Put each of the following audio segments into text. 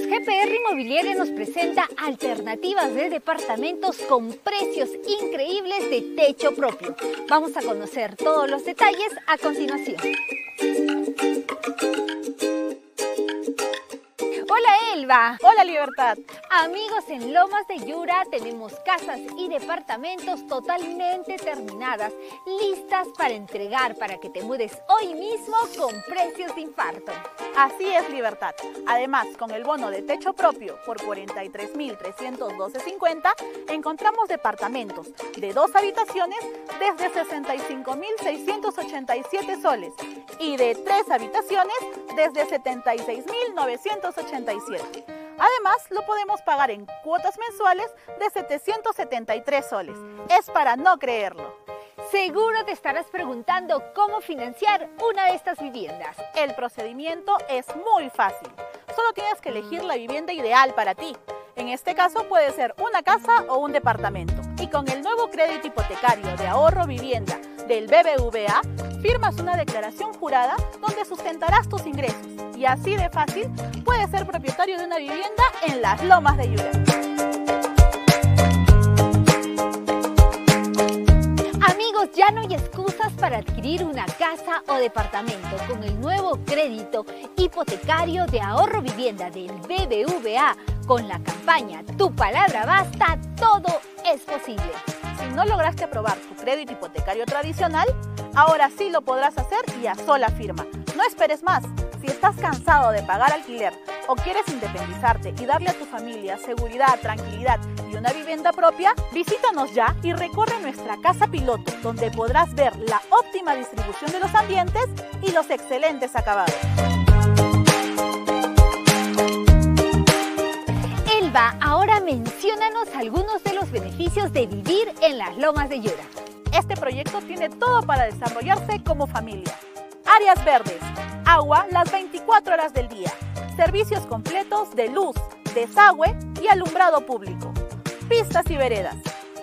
GPR Inmobiliaria nos presenta alternativas de departamentos con precios increíbles de techo propio. Vamos a conocer todos los detalles a continuación. Hola Elba. Hola Libertad. Amigos, en Lomas de Yura tenemos casas y departamentos totalmente terminadas, listas para entregar para que te mudes hoy mismo con precios de infarto. Así es Libertad. Además, con el bono de techo propio por 43.312.50 encontramos departamentos de dos habitaciones desde 65.687 soles y de tres habitaciones desde 76.987 Además, lo podemos pagar en cuotas mensuales de 773 soles. Es para no creerlo. Seguro te estarás preguntando cómo financiar una de estas viviendas. El procedimiento es muy fácil. Solo tienes que elegir la vivienda ideal para ti. En este caso puede ser una casa o un departamento. Y con el nuevo crédito hipotecario de ahorro vivienda del BBVA, firmas una declaración jurada donde sustentarás tus ingresos. Y así de fácil puedes ser propietario de una vivienda en las lomas de Yura. Amigos, ya no hay excusas para adquirir una casa o departamento con el nuevo crédito hipotecario de ahorro vivienda del BBVA con la campaña Tu palabra basta, todo es posible. Si no lograste aprobar tu crédito hipotecario tradicional, ahora sí lo podrás hacer y a sola firma. No esperes más. Si estás cansado de pagar alquiler o quieres independizarte y darle a tu familia seguridad, tranquilidad y una vivienda propia, visítanos ya y recorre nuestra casa piloto, donde podrás ver la óptima distribución de los ambientes y los excelentes acabados. Elba, ahora menciónanos algunos de los beneficios de vivir en las lomas de Yura. Este proyecto tiene todo para desarrollarse como familia. Áreas verdes, agua las 24 horas del día, servicios completos de luz, desagüe y alumbrado público, pistas y veredas,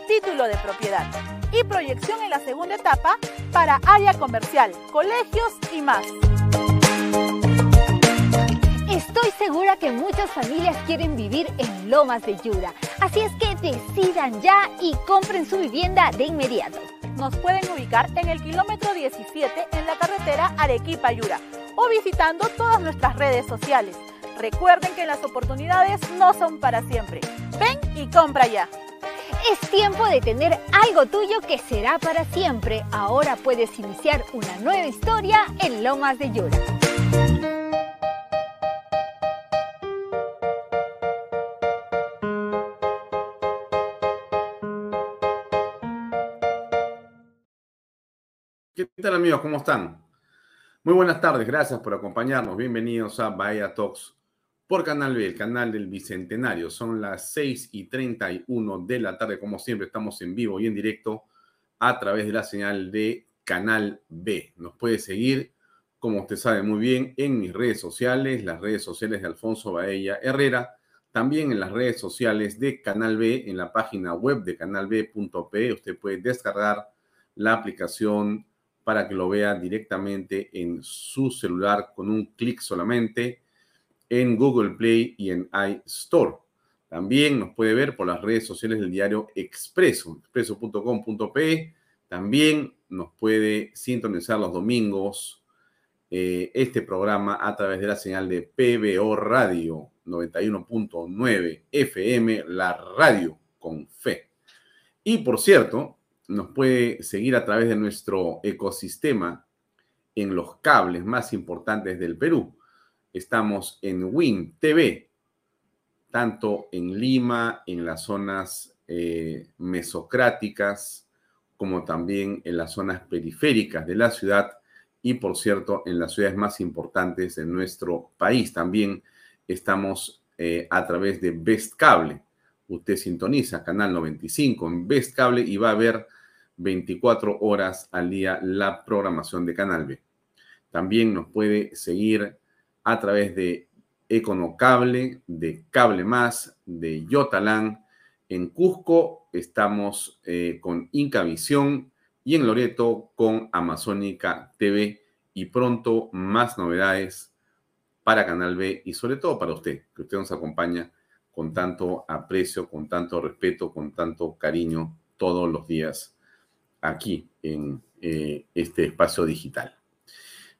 título de propiedad y proyección en la segunda etapa para área comercial, colegios y más. Estoy segura que muchas familias quieren vivir en Lomas de Yura, así es que decidan ya y compren su vivienda de inmediato. Nos pueden ubicar en el kilómetro 17 en la carretera Arequipa-Yura o visitando todas nuestras redes sociales. Recuerden que las oportunidades no son para siempre. Ven y compra ya. Es tiempo de tener algo tuyo que será para siempre. Ahora puedes iniciar una nueva historia en Lomas de Yura. ¿Qué tal amigos? ¿Cómo están? Muy buenas tardes, gracias por acompañarnos. Bienvenidos a Bahía Talks por Canal B, el canal del Bicentenario. Son las 6 y 31 de la tarde, como siempre, estamos en vivo y en directo a través de la señal de Canal B. Nos puede seguir, como usted sabe muy bien, en mis redes sociales, las redes sociales de Alfonso Baella Herrera, también en las redes sociales de Canal B, en la página web de canalb.p. Usted puede descargar la aplicación para que lo vea directamente en su celular con un clic solamente en Google Play y en iStore. También nos puede ver por las redes sociales del diario Expreso, expreso.com.pe. También nos puede sintonizar los domingos eh, este programa a través de la señal de PBO Radio 91.9 FM, la radio con fe. Y por cierto, nos puede seguir a través de nuestro ecosistema en los cables más importantes del Perú. Estamos en WIN TV, tanto en Lima, en las zonas eh, mesocráticas, como también en las zonas periféricas de la ciudad y, por cierto, en las ciudades más importantes de nuestro país. También estamos eh, a través de Best Cable usted sintoniza Canal 95 en Best Cable y va a ver 24 horas al día la programación de Canal B. También nos puede seguir a través de Econocable, de Cable Más, de Yotalán. En Cusco estamos eh, con Incavisión y en Loreto con Amazónica TV y pronto más novedades para Canal B y sobre todo para usted, que usted nos acompaña con tanto aprecio, con tanto respeto, con tanto cariño todos los días aquí en eh, este espacio digital.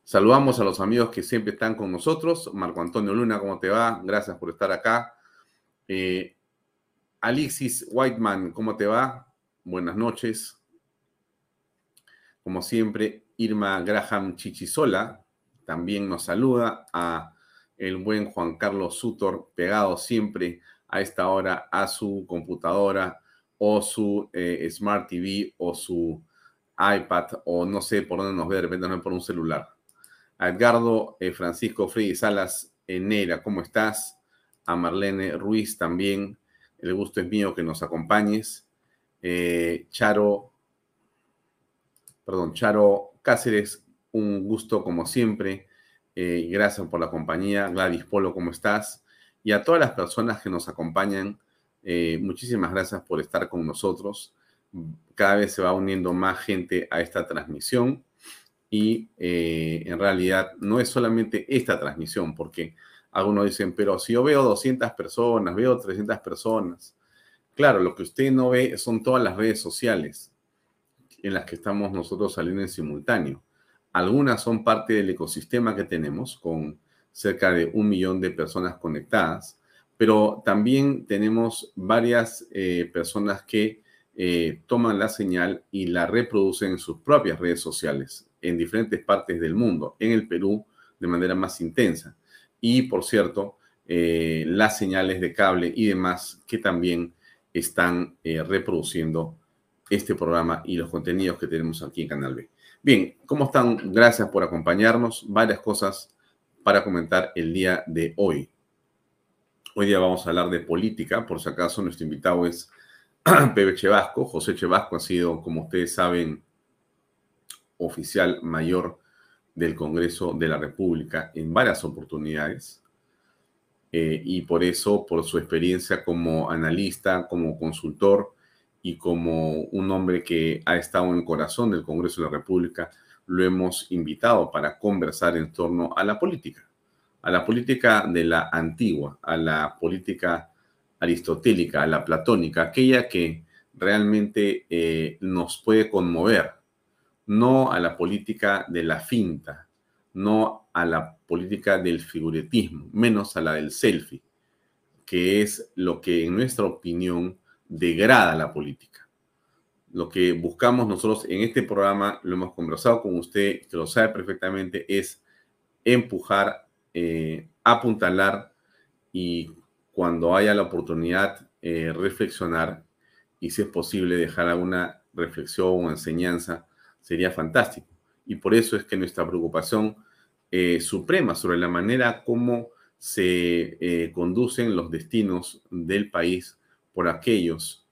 Saludamos a los amigos que siempre están con nosotros. Marco Antonio Luna, ¿cómo te va? Gracias por estar acá. Eh, Alexis Whiteman, ¿cómo te va? Buenas noches. Como siempre, Irma Graham Chichisola también nos saluda a el buen Juan Carlos Sutor, pegado siempre a esta hora a su computadora o su eh, Smart TV o su iPad o no sé por dónde nos ve, de repente no por un celular a Edgardo eh, Francisco Freddy Salas Enera, ¿cómo estás? A Marlene Ruiz también, el gusto es mío que nos acompañes. Eh, Charo, perdón, Charo Cáceres, un gusto como siempre. Gracias por la compañía. Gladys Polo, ¿cómo estás? Y a todas las personas que nos acompañan, muchísimas gracias por estar con nosotros. Cada vez se va uniendo más gente a esta transmisión y eh, en realidad no es solamente esta transmisión, porque algunos dicen, pero si yo veo 200 personas, veo 300 personas, claro, lo que usted no ve son todas las redes sociales en las que estamos nosotros saliendo en simultáneo. Algunas son parte del ecosistema que tenemos con cerca de un millón de personas conectadas, pero también tenemos varias eh, personas que eh, toman la señal y la reproducen en sus propias redes sociales en diferentes partes del mundo, en el Perú de manera más intensa. Y, por cierto, eh, las señales de cable y demás que también están reproduciendo este programa y los contenidos que tenemos aquí en Canal B. Bien, ¿cómo están? Gracias por acompañarnos. Varias cosas para comentar el día de hoy. Hoy día vamos a hablar de política, por si acaso nuestro invitado es Pepe Chevasco. José Chevasco ha sido, como ustedes saben, oficial mayor del Congreso de la República en varias oportunidades. Eh, y por eso, por su experiencia como analista, como consultor y como un hombre que ha estado en el corazón del Congreso de la República, lo hemos invitado para conversar en torno a la política, a la política de la antigua, a la política aristotélica, a la platónica, aquella que realmente eh, nos puede conmover, no a la política de la finta, no a la política del figuretismo, menos a la del selfie, que es lo que en nuestra opinión degrada la política. Lo que buscamos nosotros en este programa, lo hemos conversado con usted, que lo sabe perfectamente, es empujar, eh, apuntalar y cuando haya la oportunidad eh, reflexionar y si es posible dejar alguna reflexión o enseñanza sería fantástico. Y por eso es que nuestra preocupación eh, suprema sobre la manera como se eh, conducen los destinos del país por aquellos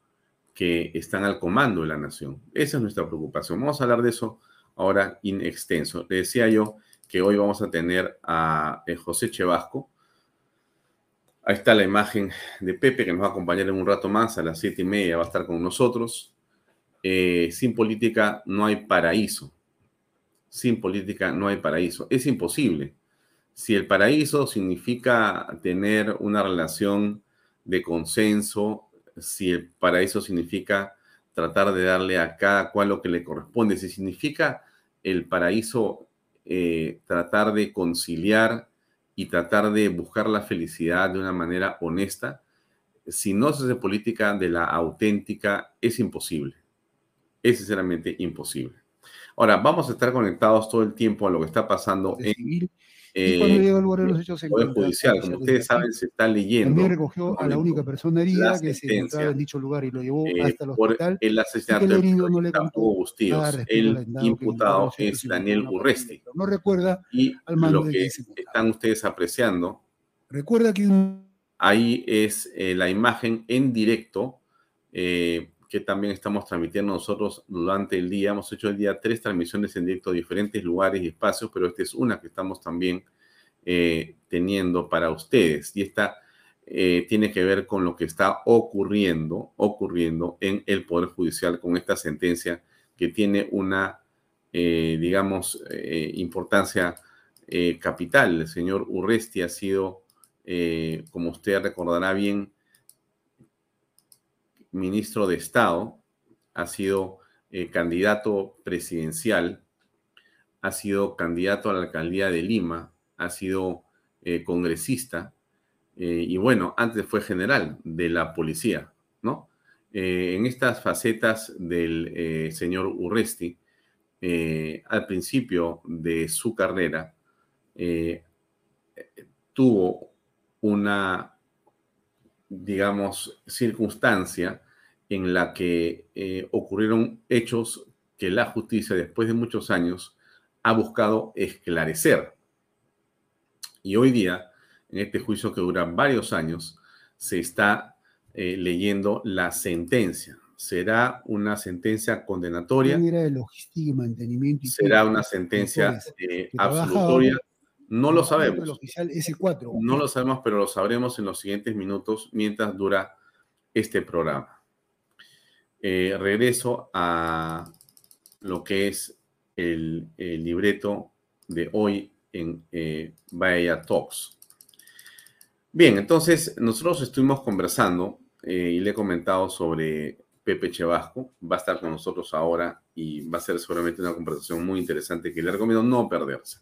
que están al comando de la nación. Esa es nuestra preocupación. Vamos a hablar de eso ahora in extenso. Le decía yo que hoy vamos a tener a eh, José Chevasco. Ahí está la imagen de Pepe que nos va a acompañar en un rato más, a las siete y media va a estar con nosotros. Eh, sin política no hay paraíso. Sin política no hay paraíso. Es imposible. Si el paraíso significa tener una relación de consenso, si el paraíso significa tratar de darle a cada cual lo que le corresponde, si significa el paraíso eh, tratar de conciliar y tratar de buscar la felicidad de una manera honesta, si no se hace política de la auténtica, es imposible es sinceramente imposible. Ahora, vamos a estar conectados todo el tiempo a lo que está pasando en eh, el Poder Judicial. Como ustedes saben, se está leyendo. También recogió a la única persona herida que se encontraba en dicho lugar y lo llevó eh, hasta el hospital. el asesinato del no le Hugo. El imputado es Daniel Urresti. No recuerda y lo que están ustedes apreciando. Recuerda que un ahí es eh, la imagen en directo eh, que también estamos transmitiendo nosotros durante el día. Hemos hecho el día tres transmisiones en directo a diferentes lugares y espacios, pero esta es una que estamos también teniendo para ustedes. Y esta tiene que ver con lo que está ocurriendo, ocurriendo en el Poder Judicial con esta sentencia que tiene una, digamos, importancia capital. El señor Urresti ha sido eh, como usted recordará bien, ministro de Estado, ha sido eh, candidato presidencial, ha sido candidato a la alcaldía de Lima, ha sido eh, congresista y bueno, antes fue general de la policía, ¿no? en estas facetas del señor Urresti, al principio de su carrera, tuvo una, digamos, circunstancia en la que eh, ocurrieron hechos que la justicia, después de muchos años, ha buscado esclarecer. Y hoy día, en este juicio que dura varios años, se está eh, leyendo la sentencia. ¿Será una sentencia condenatoria? ¿Será una sentencia eh, absolutoria? No lo sabemos. oficial el 4. No lo sabemos, pero lo sabremos en los siguientes minutos mientras dura este programa. Eh, regreso a lo que es el, libreto de hoy en eh, Bahía Talks. Bien, entonces nosotros estuvimos conversando eh, y le he comentado sobre Pepe Chevasco. Va a estar con nosotros ahora y va a ser seguramente una conversación muy interesante que le recomiendo no perderse.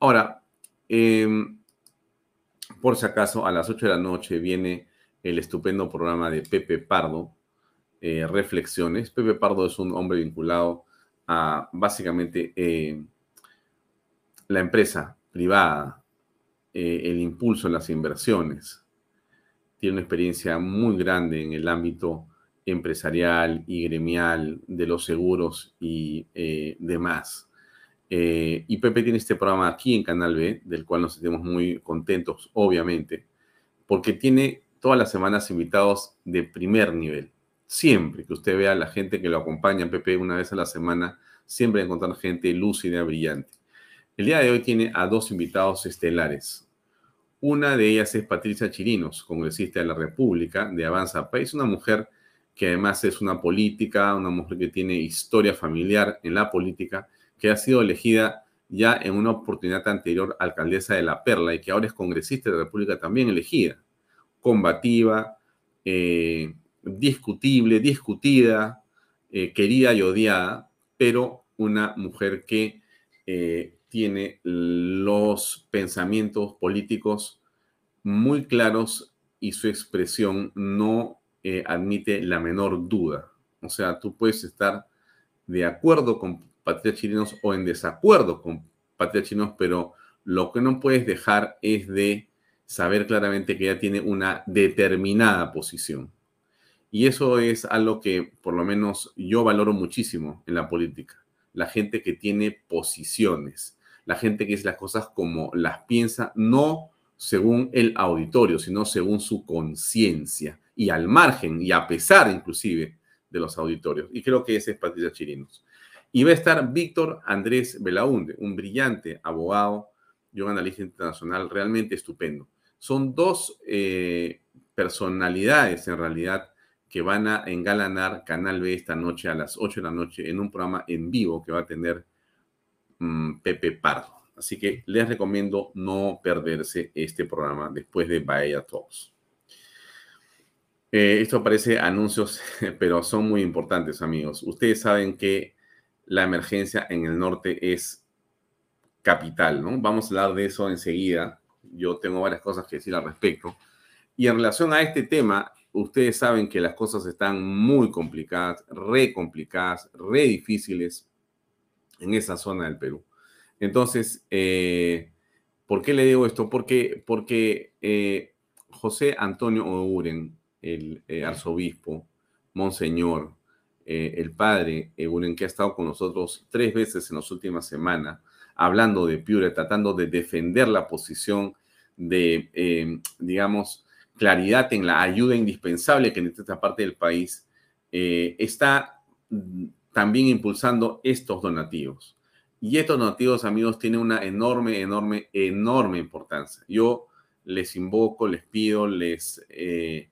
Ahora, em, por si acaso, a las 8 de la noche viene el estupendo programa de Pepe Pardo, eh, Reflexiones. Pepe Pardo es un hombre vinculado a básicamente eh, la empresa privada, eh, el impulso en las inversiones. Tiene una experiencia muy grande en el ámbito empresarial y gremial de los seguros y demás. Eh, y Pepe tiene este programa aquí en Canal B, del cual nos sentimos muy contentos, obviamente, porque tiene todas las semanas invitados de primer nivel. Siempre que usted vea a la gente que lo acompaña, Pepe, una vez a la semana, siempre encontrar gente lúcida, brillante. El día de hoy tiene a dos invitados estelares. Una de ellas es Patricia Chirinos, congresista de la República de Avanza País, una mujer que además es una política, una mujer que tiene historia familiar en la política que ha sido elegida ya en una oportunidad anterior alcaldesa de La Perla y que ahora es congresista de la República también elegida, combativa, eh, discutible, discutida, eh, querida y odiada, pero una mujer que eh, tiene los pensamientos políticos muy claros y su expresión no admite la menor duda. O sea, tú puedes estar de acuerdo con patriotas chilenos o en desacuerdo con patriotas chilenos, pero lo que no puedes dejar es de saber claramente que ella tiene una determinada posición. Y eso es algo que por lo menos yo valoro muchísimo en la política. La gente que tiene posiciones, la gente que dice las cosas como las piensa, no según el auditorio, sino según su conciencia y al margen y a pesar inclusive de los auditorios. Y creo que ese es Patricia Chirinos. Y va a estar Víctor Andrés Belaunde, un brillante abogado y un analista internacional realmente estupendo. Son dos eh, personalidades en realidad que van a engalanar Canal B esta noche a las 8 de la noche en un programa en vivo que va a tener mm, Pepe Pardo. Así que les recomiendo no perderse este programa después de Bahía Talks. Eh, esto parece anuncios, pero son muy importantes, amigos. Ustedes saben que la emergencia en el norte es capital, ¿no? Vamos a hablar de eso enseguida. Yo tengo varias cosas que decir al respecto. Y en relación a este tema, ustedes saben que las cosas están muy complicadas, re complicadas, re difíciles en esa zona del Perú. Entonces, eh, ¿por qué le digo esto? Porque, porque eh, José Antonio Oguren, el eh, arzobispo, monseñor, eh, el padre Eguren, que ha estado con nosotros tres veces en las últimas semanas, hablando de Piure, tratando de defender la posición de, eh, digamos, claridad en la ayuda indispensable que necesita esta parte del país, eh, está mm, también impulsando estos donativos. Y estos donativos, amigos, tienen una enorme, enorme, enorme importancia. Yo les invoco, les pido, les eh,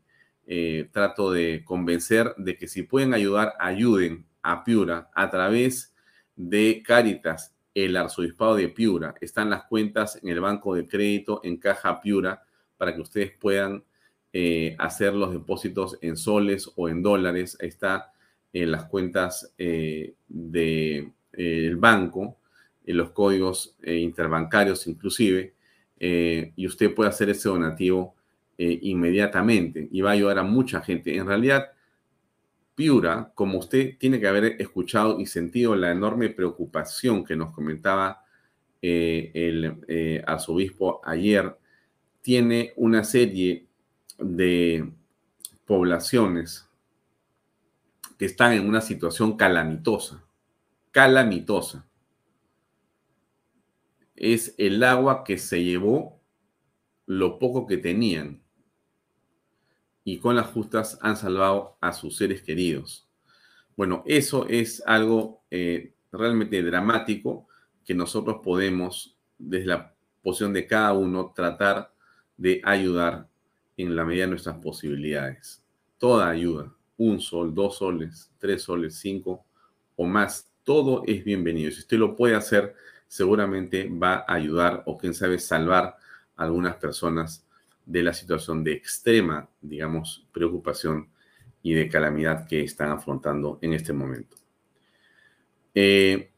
eh, trato de convencer de que si pueden ayudar, ayuden a Piura a través de Cáritas, el arzobispado de Piura. Están las cuentas en el banco de crédito en Caja Piura para que ustedes puedan eh, hacer los depósitos en soles o en dólares. está en las cuentas del de, el banco, en los códigos interbancarios inclusive, y usted puede hacer ese donativo eh, inmediatamente y va a ayudar a mucha gente. En realidad, Piura, como usted tiene que haber escuchado y sentido la enorme preocupación que nos comentaba eh, el eh, arzobispo ayer, tiene una serie de poblaciones que están en una situación calamitosa, calamitosa. Es el agua que se llevó lo poco que tenían y con las justas han salvado a sus seres queridos. Bueno, eso es algo eh, realmente dramático que nosotros podemos, desde la posición de cada uno, tratar de ayudar en la medida de nuestras posibilidades. Toda ayuda, un sol, dos soles, tres soles, cinco o más, todo es bienvenido. Si usted lo puede hacer, seguramente va a ayudar o quién sabe salvar a algunas personas de la situación de extrema, digamos, preocupación y de calamidad que están afrontando en este momento. Eh,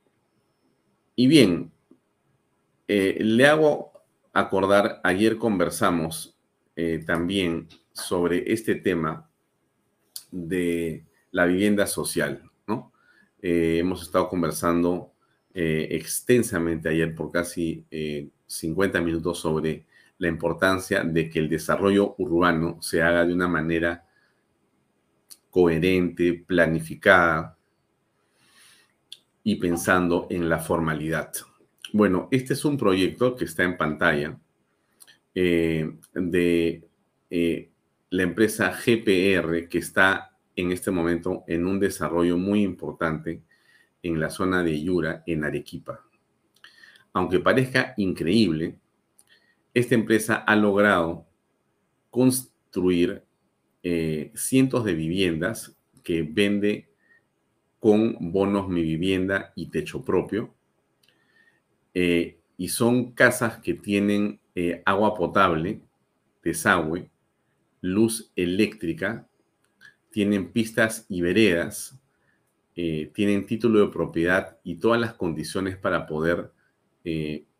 y bien, eh, le hago acordar, ayer conversamos eh, también sobre este tema de la vivienda social, ¿no? hemos estado conversando extensamente ayer por casi 50 minutos sobre la importancia de que el desarrollo urbano se haga de una manera coherente, planificada y pensando en la formalidad. Bueno, este es un proyecto que está en pantalla eh, de eh, la empresa GPR que está en este momento en un desarrollo muy importante en la zona de Yura, en Arequipa. Aunque parezca increíble, esta empresa ha logrado construir eh, cientos de viviendas que vende con bonos Mi Vivienda y techo propio. Eh, y son casas que tienen eh, agua potable, desagüe, luz eléctrica, tienen pistas y veredas, tienen título de propiedad y todas las condiciones para poder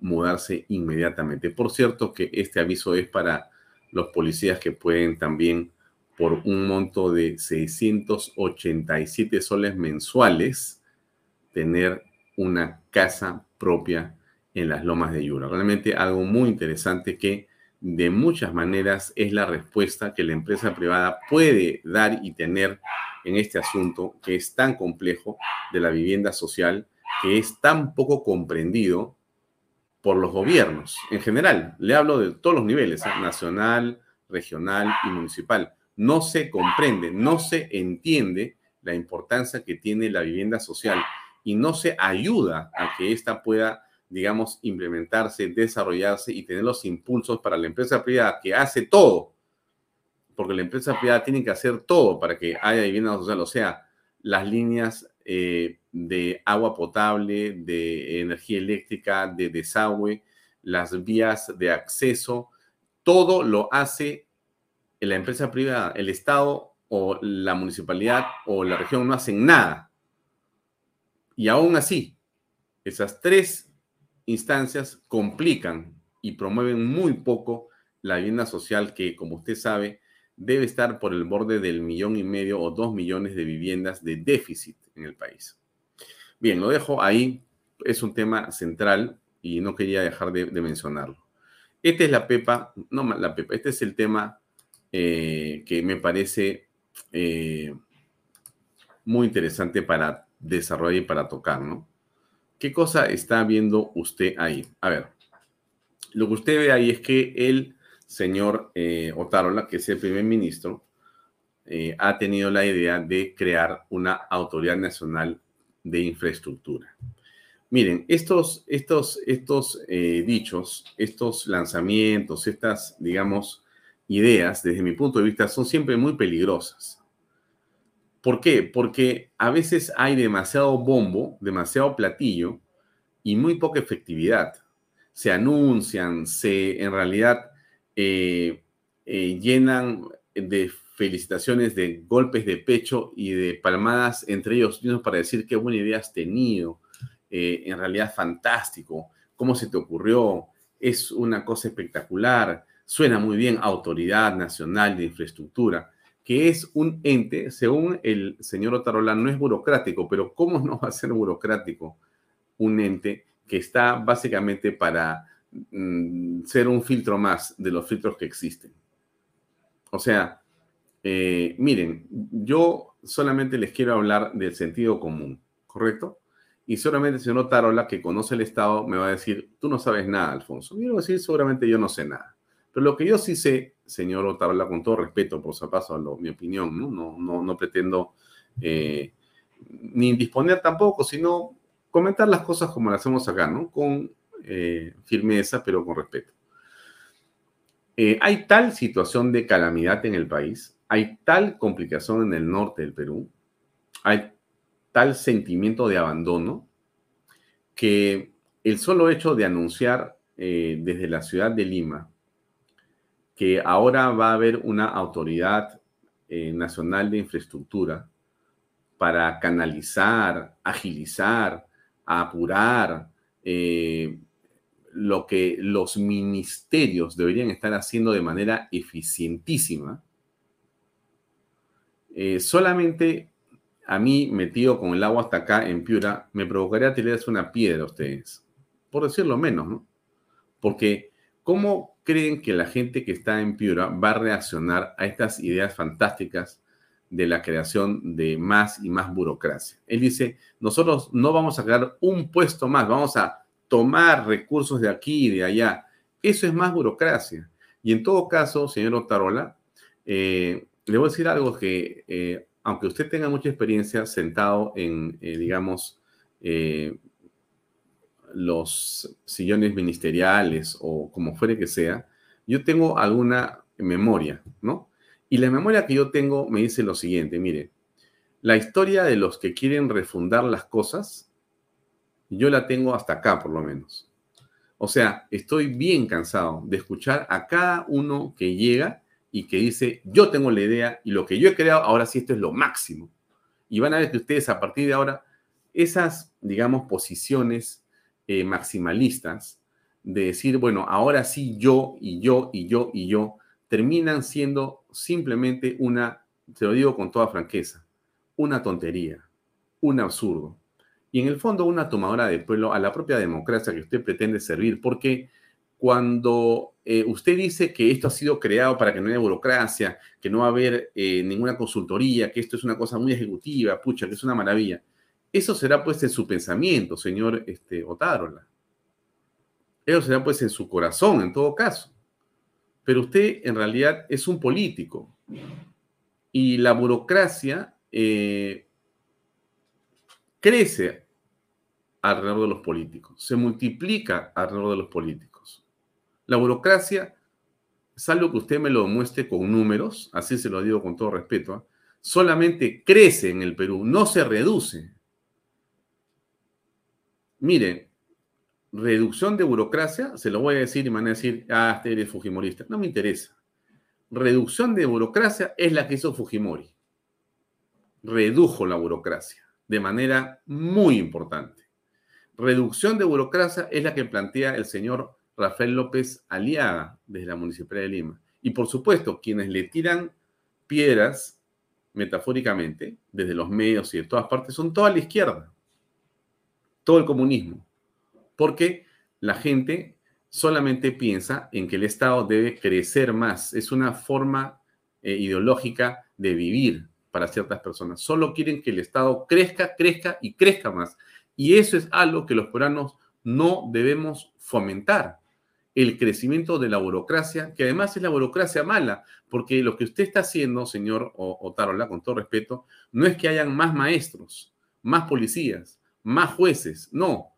mudarse inmediatamente. Por cierto que este aviso es para los policías que pueden también por un monto de 687 soles mensuales tener una casa propia en las lomas de Yura. Realmente algo muy interesante que de muchas maneras es la respuesta que la empresa privada puede dar y tener en este asunto que es tan complejo de la vivienda social, que es tan poco comprendido por los gobiernos en general. Le hablo de todos los niveles, ¿eh? nacional, regional y municipal. No se comprende, no se entiende la importancia que tiene la vivienda social y no se ayuda a que ésta pueda, digamos, implementarse, desarrollarse y tener los impulsos para la empresa privada que hace todo, porque la empresa privada tiene que hacer todo para que haya vivienda social, o sea, las líneas eh, de agua potable, de energía eléctrica, de desagüe, las vías de acceso, todo lo hace la empresa privada, el Estado o la municipalidad o la región no hacen nada. Y aún así, esas tres instancias complican y promueven muy poco la vivienda social que, como usted sabe, debe estar por el borde del millón y medio o dos millones de viviendas de déficit en el país. Bien, lo dejo ahí. Es un tema central y no quería dejar de, mencionarlo. Esta es la pepa, no la pepa, este es el tema eh, que me parece eh, muy interesante para desarrollar y para tocar, ¿no? ¿Qué cosa está viendo usted ahí? A ver, lo que usted ve ahí es que el señor eh, Otárola, que es el primer ministro, eh, ha tenido la idea de crear una autoridad nacional de infraestructura. Miren, estos, estos, estos eh, dichos, estos lanzamientos, estas, digamos, ideas, desde mi punto de vista, son siempre muy peligrosas. ¿Por qué? Porque a veces hay demasiado bombo, demasiado platillo y muy poca efectividad. Se anuncian, se en realidad eh, eh, llenan de felicitaciones, de golpes de pecho y de palmadas entre ellos mismos para decir qué buena idea has tenido, eh, en realidad fantástico, cómo se te ocurrió, es una cosa espectacular, suena muy bien, Autoridad Nacional de Infraestructura, que es un ente, según el señor Otarola, no es burocrático, pero ¿cómo no va a ser burocrático un ente que está básicamente para mm, ser un filtro más de los filtros que existen? O sea, eh, miren, yo solamente les quiero hablar del sentido común, ¿correcto? y seguramente el señor Tarola, que conoce el Estado, me va a decir, tú no sabes nada, Alfonso. Yo voy a decir, seguramente yo no sé nada. Pero lo que yo sí sé, señor Otarola, con todo respeto, por a mi opinión, ¿no? No, no, no pretendo eh, ni disponer tampoco, sino comentar las cosas como las hacemos acá, ¿no? Eh, firmeza, pero con respeto. Eh, hay tal situación de calamidad en el país, hay tal complicación en el norte del Perú, hay tal sentimiento de abandono que el solo hecho de anunciar eh, desde la ciudad de Lima que ahora va a haber una autoridad eh, nacional de infraestructura para canalizar, agilizar, apurar lo que los ministerios deberían estar haciendo de manera eficientísima, solamente a mí, metido con el agua hasta acá en Piura, me provocaría tirarles una piedra a ustedes, por decirlo menos, ¿no? Porque, ¿cómo creen que la gente que está en Piura va a reaccionar a estas ideas fantásticas de la creación de más y más burocracia? Él dice, nosotros no vamos a crear un puesto más, vamos a tomar recursos de aquí y de allá. Eso es más burocracia. Y en todo caso, señor Otarola, eh, le voy a decir algo que eh, aunque usted tenga mucha experiencia sentado en, eh, digamos, los sillones ministeriales o como fuere que sea, yo tengo alguna memoria, ¿no? Y la memoria que yo tengo me dice lo siguiente, mire, la historia de los que quieren refundar las cosas, yo la tengo hasta acá por lo menos. O sea, estoy bien cansado de escuchar a cada uno que llega y que dice, yo tengo la idea y lo que yo he creado, ahora sí esto es lo máximo. Y van a ver que ustedes a partir de ahora, esas, digamos, posiciones eh, maximalistas de decir, bueno, ahora sí yo y yo y yo y yo, terminan siendo simplemente una, te lo digo con toda franqueza, una tontería, un absurdo. Y en el fondo una tomadora de pueblo a la propia democracia que usted pretende servir, porque cuando eh, usted dice que esto ha sido creado para que no haya burocracia, que no va a haber eh, ninguna consultoría, que esto es una cosa muy ejecutiva, pucha, que es una maravilla, eso será pues en su pensamiento, señor este, Otárola. Eso será pues en su corazón, en todo caso. Pero usted en realidad es un político. Y la burocracia eh, crece alrededor de los políticos, se multiplica alrededor de los políticos. La burocracia, salvo que usted me lo muestre con números, así se lo digo con todo respeto, ¿ah? solamente crece en el Perú, no se reduce. Mire, reducción de burocracia, se lo voy a decir y me van a decir, ah, usted eres Fujimorista. No me interesa. Reducción de burocracia es la que hizo Fujimori. Redujo la burocracia de manera muy importante. Reducción de burocracia es la que plantea el señor Rafael López Aliaga desde la Municipalidad de Lima. Y por supuesto, quienes le tiran piedras, metafóricamente, desde los medios y de todas partes, son toda la izquierda, todo el comunismo, porque la gente solamente piensa en que el Estado debe crecer más. Es una forma eh, ideológica de vivir para ciertas personas. Solo quieren que el Estado crezca, crezca y crezca más. Y eso es algo que los peruanos no debemos fomentar el crecimiento de la burocracia, que además es la burocracia mala, porque lo que usted está haciendo, señor Otarola, con todo respeto, no es que hayan más maestros, más policías, más jueces, no.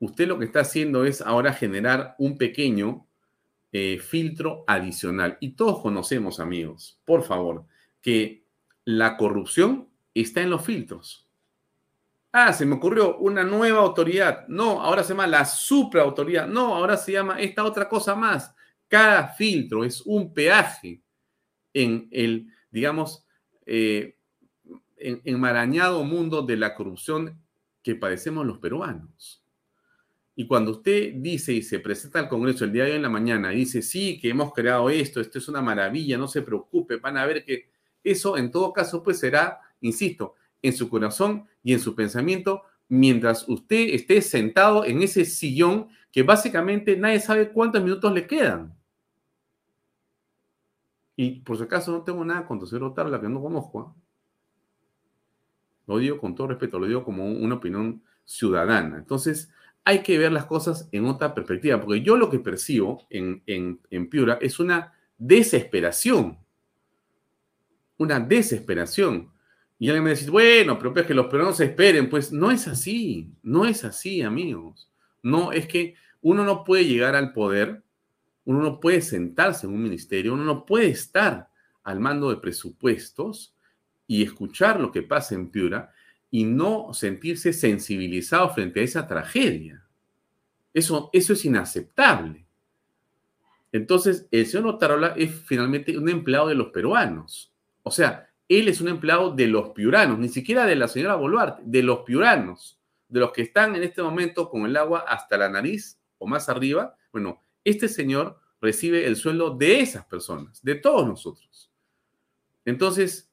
Usted lo que está haciendo es ahora generar un pequeño eh, filtro adicional. Y todos conocemos, amigos, por favor, que la corrupción está en los filtros. Ah, se me ocurrió una nueva autoridad. No, ahora se llama la supraautoridad. No, ahora se llama esta otra cosa más. Cada filtro es un peaje en el, digamos, eh, enmarañado mundo de la corrupción que padecemos los peruanos. Y cuando usted dice y se presenta al Congreso el día de hoy en la mañana dice, sí, que hemos creado esto, esto es una maravilla, no se preocupe, van a ver que eso en todo caso pues será, insisto, en su corazón y en su pensamiento mientras usted esté sentado en ese sillón que básicamente nadie sabe cuántos minutos le quedan. Y por si acaso no tengo nada contra señor la que no conozco. ¿ah? Lo digo con todo respeto, lo digo como una opinión ciudadana. Entonces, hay que ver las cosas en otra perspectiva, porque yo lo que percibo en, en, en Piura es una desesperación. Una desesperación. Y alguien me dice, bueno, pero es que los peruanos se esperen. Pues no es así, no es así, amigos. No, es que uno no puede llegar al poder, uno no puede sentarse en un ministerio, uno no puede estar al mando de presupuestos y escuchar lo que pasa en Piura y no sentirse sensibilizado frente a esa tragedia. Eso, eso es inaceptable. Entonces, el señor Otarola es finalmente un empleado de los peruanos. O sea, él es un empleado de los piuranos, ni siquiera de la señora Boluarte, de los piuranos, de los que están en este momento con el agua hasta la nariz o más arriba. Bueno, este señor recibe el sueldo de esas personas, de todos nosotros. Entonces,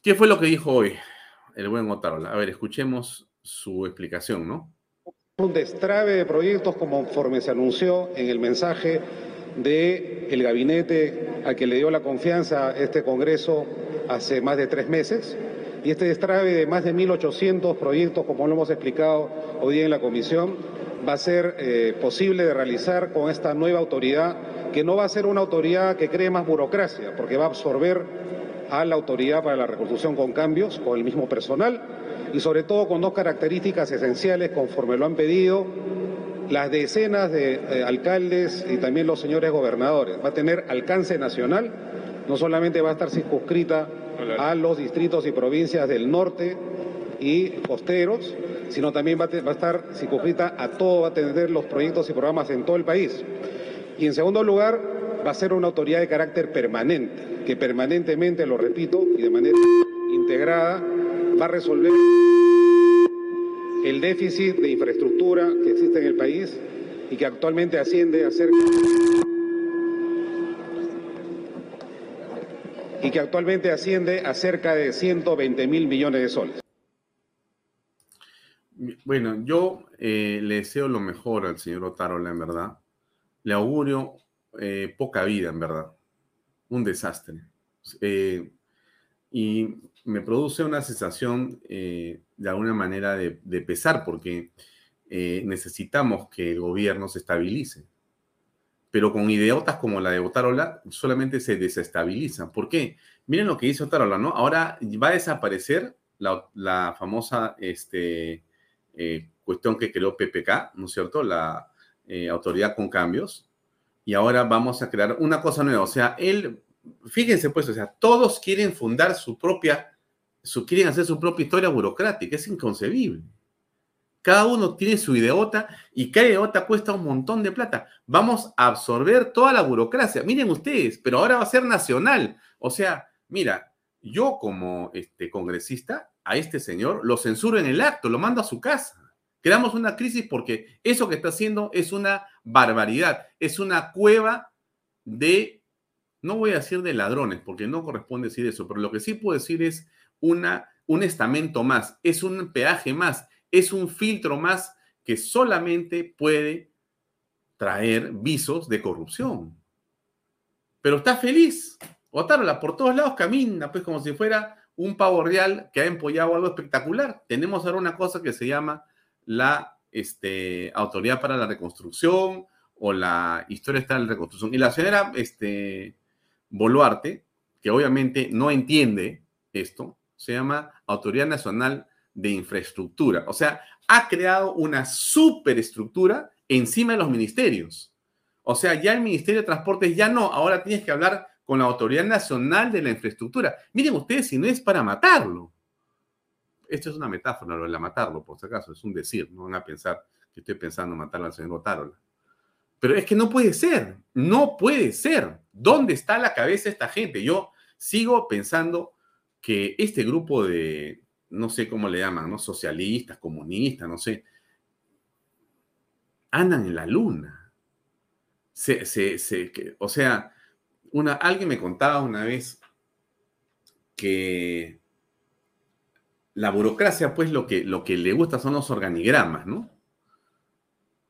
¿qué fue lo que dijo hoy el buen Otarola? A ver, escuchemos su explicación, ¿no? Un destrave de proyectos conforme se anunció en el mensaje del el gabinete a que le dio la confianza este Congreso hace más de tres meses. Y este destrave de más de 1.800 proyectos, como lo hemos explicado hoy en la comisión, va a ser eh, posible de realizar con esta nueva autoridad, que no va a ser una autoridad que cree más burocracia, porque va a absorber a la autoridad para la reconstrucción con cambios, con el mismo personal, y sobre todo con dos características esenciales conforme lo han pedido las decenas de eh, alcaldes y también los señores gobernadores. Va a tener alcance nacional, no solamente va a estar circunscrita a los distritos y provincias del norte y costeros, sino también va a, estar circunscrita a todo, va a tener los proyectos y programas en todo el país. Y en segundo lugar, va a ser una autoridad de carácter permanente, que permanentemente, lo repito, y de manera integrada, va a resolver el déficit de infraestructura que existe en el país y que actualmente asciende a cerca y que actualmente asciende a cerca de 120 mil millones de soles. Bueno, yo eh, le deseo lo mejor al señor Otarola, en verdad. Le augurio eh, poca vida, en verdad. Un desastre. Eh, y me produce una sensación eh, de alguna manera de, pesar porque eh, necesitamos que el gobierno se estabilice. Pero con idiotas como la de Otarola solamente se desestabilizan. ¿Por qué? Miren lo que dice Otarola, ¿no? Ahora va a desaparecer la, famosa este, eh, cuestión que creó PPK, ¿no es cierto? La autoridad con cambios. Y ahora vamos a crear una cosa nueva. O sea, él, fíjense pues, o sea, todos quieren fundar su propia quieren hacer su propia historia burocrática, es inconcebible. Cada uno tiene su ideota y cada ideota cuesta un montón de plata. Vamos a absorber toda la burocracia. Miren ustedes, pero ahora va a ser nacional. O sea, mira, yo como este congresista a este señor lo censuro en el acto, lo mando a su casa. Creamos una crisis porque eso que está haciendo es una barbaridad, es una cueva de, no voy a decir de ladrones, porque no corresponde decir eso, pero lo que sí puedo decir es una, un estamento más, es un peaje más, es un filtro más que solamente puede traer visos de corrupción. Pero está feliz. Otárola por todos lados camina, pues como si fuera un pavo real que ha empollado algo espectacular. Tenemos ahora una cosa que se llama la este, Autoridad para la Reconstrucción o la historia está en reconstrucción. Y la señora este, Boluarte, que obviamente no entiende esto, se llama Autoridad Nacional de Infraestructura. O sea, ha creado una superestructura encima de los ministerios. O sea, ya el Ministerio de Transportes ya no, ahora tienes que hablar con la Autoridad Nacional de la Infraestructura. Miren ustedes si no es para matarlo. Esto es una metáfora, lo de la matarlo, por si acaso, es un decir, no van a pensar que estoy pensando matar al señor Otárola. Pero es que no puede ser, no puede ser. ¿Dónde está la cabeza de esta gente? Yo sigo pensando que este grupo de, no sé cómo le llaman, ¿no? Socialistas, comunistas, no sé, andan en la luna. Se, se, se, o sea, una, alguien me contaba una vez que la burocracia, pues lo que, lo que le gusta son los organigramas, ¿no?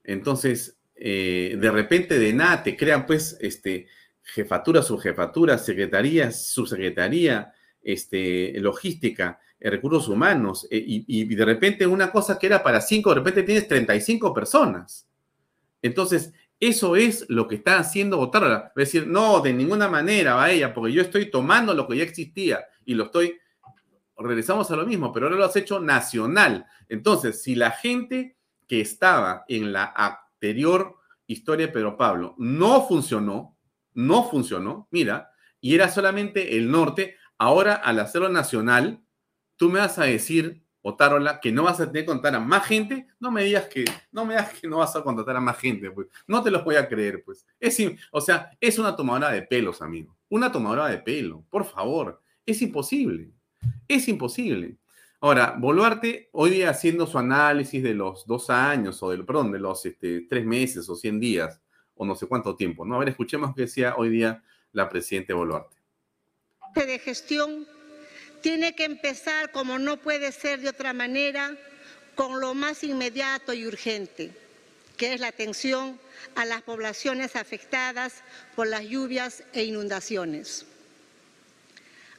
Entonces, eh, de repente de nada te crean, pues, este, jefatura, subjefatura, secretaría, subsecretaría, este, logística, eh, recursos humanos, eh, y, de repente una cosa que era para cinco, de repente tienes 35 personas. Entonces, eso es lo que está haciendo Votar. Es decir, no, de ninguna manera va ella, porque yo estoy tomando lo que ya existía y lo estoy, regresamos a lo mismo, pero ahora lo has hecho nacional. Entonces, si la gente que estaba en la anterior historia de Pedro Pablo no funcionó, no funcionó, mira, y era solamente el norte, ahora al hacerlo nacional, tú me vas a decir Otárola, que no vas a tener que contar a más gente, no me digas que no me digas que no vas a contratar a más gente, pues. No te lo voy a creer, pues. Es, o sea, es una tomadora de pelos, amigo. Una tomadora de pelo, por favor. Es imposible. Es imposible. Ahora, Boluarte, hoy día haciendo su análisis de los dos años, o del, perdón, de los este, tres meses o cien días, o no sé cuánto tiempo, ¿no? A ver, escuchemos qué decía hoy día la presidenta Boluarte. De gestión tiene que empezar, como no puede ser de otra manera, con lo más inmediato y urgente, que es la atención a las poblaciones afectadas por las lluvias e inundaciones.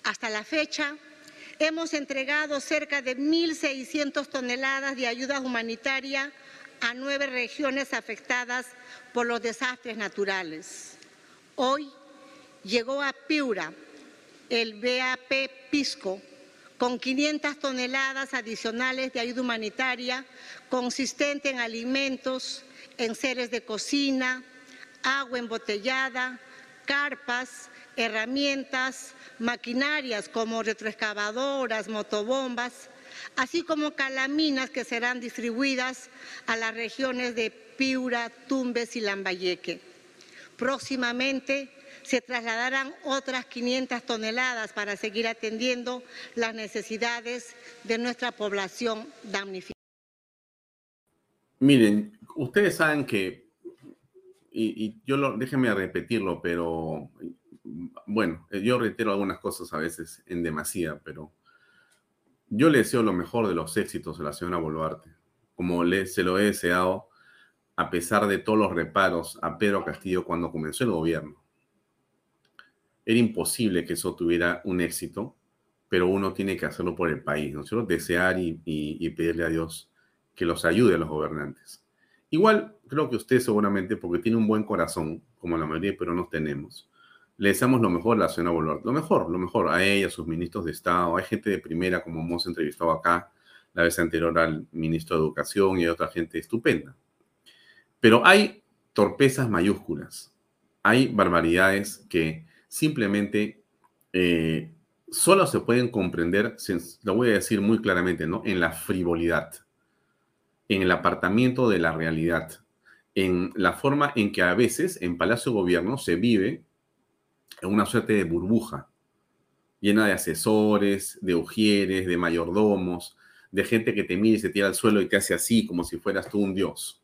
Hasta la fecha, hemos entregado cerca de 1.600 toneladas de ayuda humanitaria a nueve regiones afectadas por los desastres naturales. Hoy llegó a Piura el BAP Pisco con 500 toneladas adicionales de ayuda humanitaria consistente en alimentos, en seres de cocina, agua embotellada, carpas, herramientas, maquinarias como retroexcavadoras, motobombas, así como calaminas que serán distribuidas a las regiones de Piura, Tumbes y Lambayeque. Próximamente se trasladarán otras 500 toneladas para seguir atendiendo las necesidades de nuestra población damnificada. Miren, ustedes saben que, y, yo lo, déjenme repetirlo, pero bueno, yo reitero algunas cosas a veces en demasía, pero yo le deseo lo mejor de los éxitos a la señora Boluarte, como le, se lo he deseado a pesar de todos los reparos a Pedro Castillo cuando comenzó el gobierno. Era imposible que eso tuviera un éxito, pero uno tiene que hacerlo por el país, ¿no es cierto? Desear y, pedirle a Dios que los ayude a los gobernantes. Igual, creo que usted seguramente, porque tiene un buen corazón, como la mayoría de peruanos tenemos, le deseamos lo mejor a la señora Boluarte. Lo mejor, lo mejor a ella, a sus ministros de Estado. Hay gente de primera, como hemos entrevistado acá la vez anterior al ministro de Educación y hay otra gente estupenda. Pero hay torpezas mayúsculas. Hay barbaridades que simplemente eh, solo se pueden comprender, lo voy a decir muy claramente, ¿no? En la frivolidad, en el apartamiento de la realidad, en la forma en que a veces en Palacio de Gobierno se vive en una suerte de burbuja, llena de asesores, de ujieres, de mayordomos, de gente que te mira y se tira al suelo y te hace así, como si fueras tú un dios.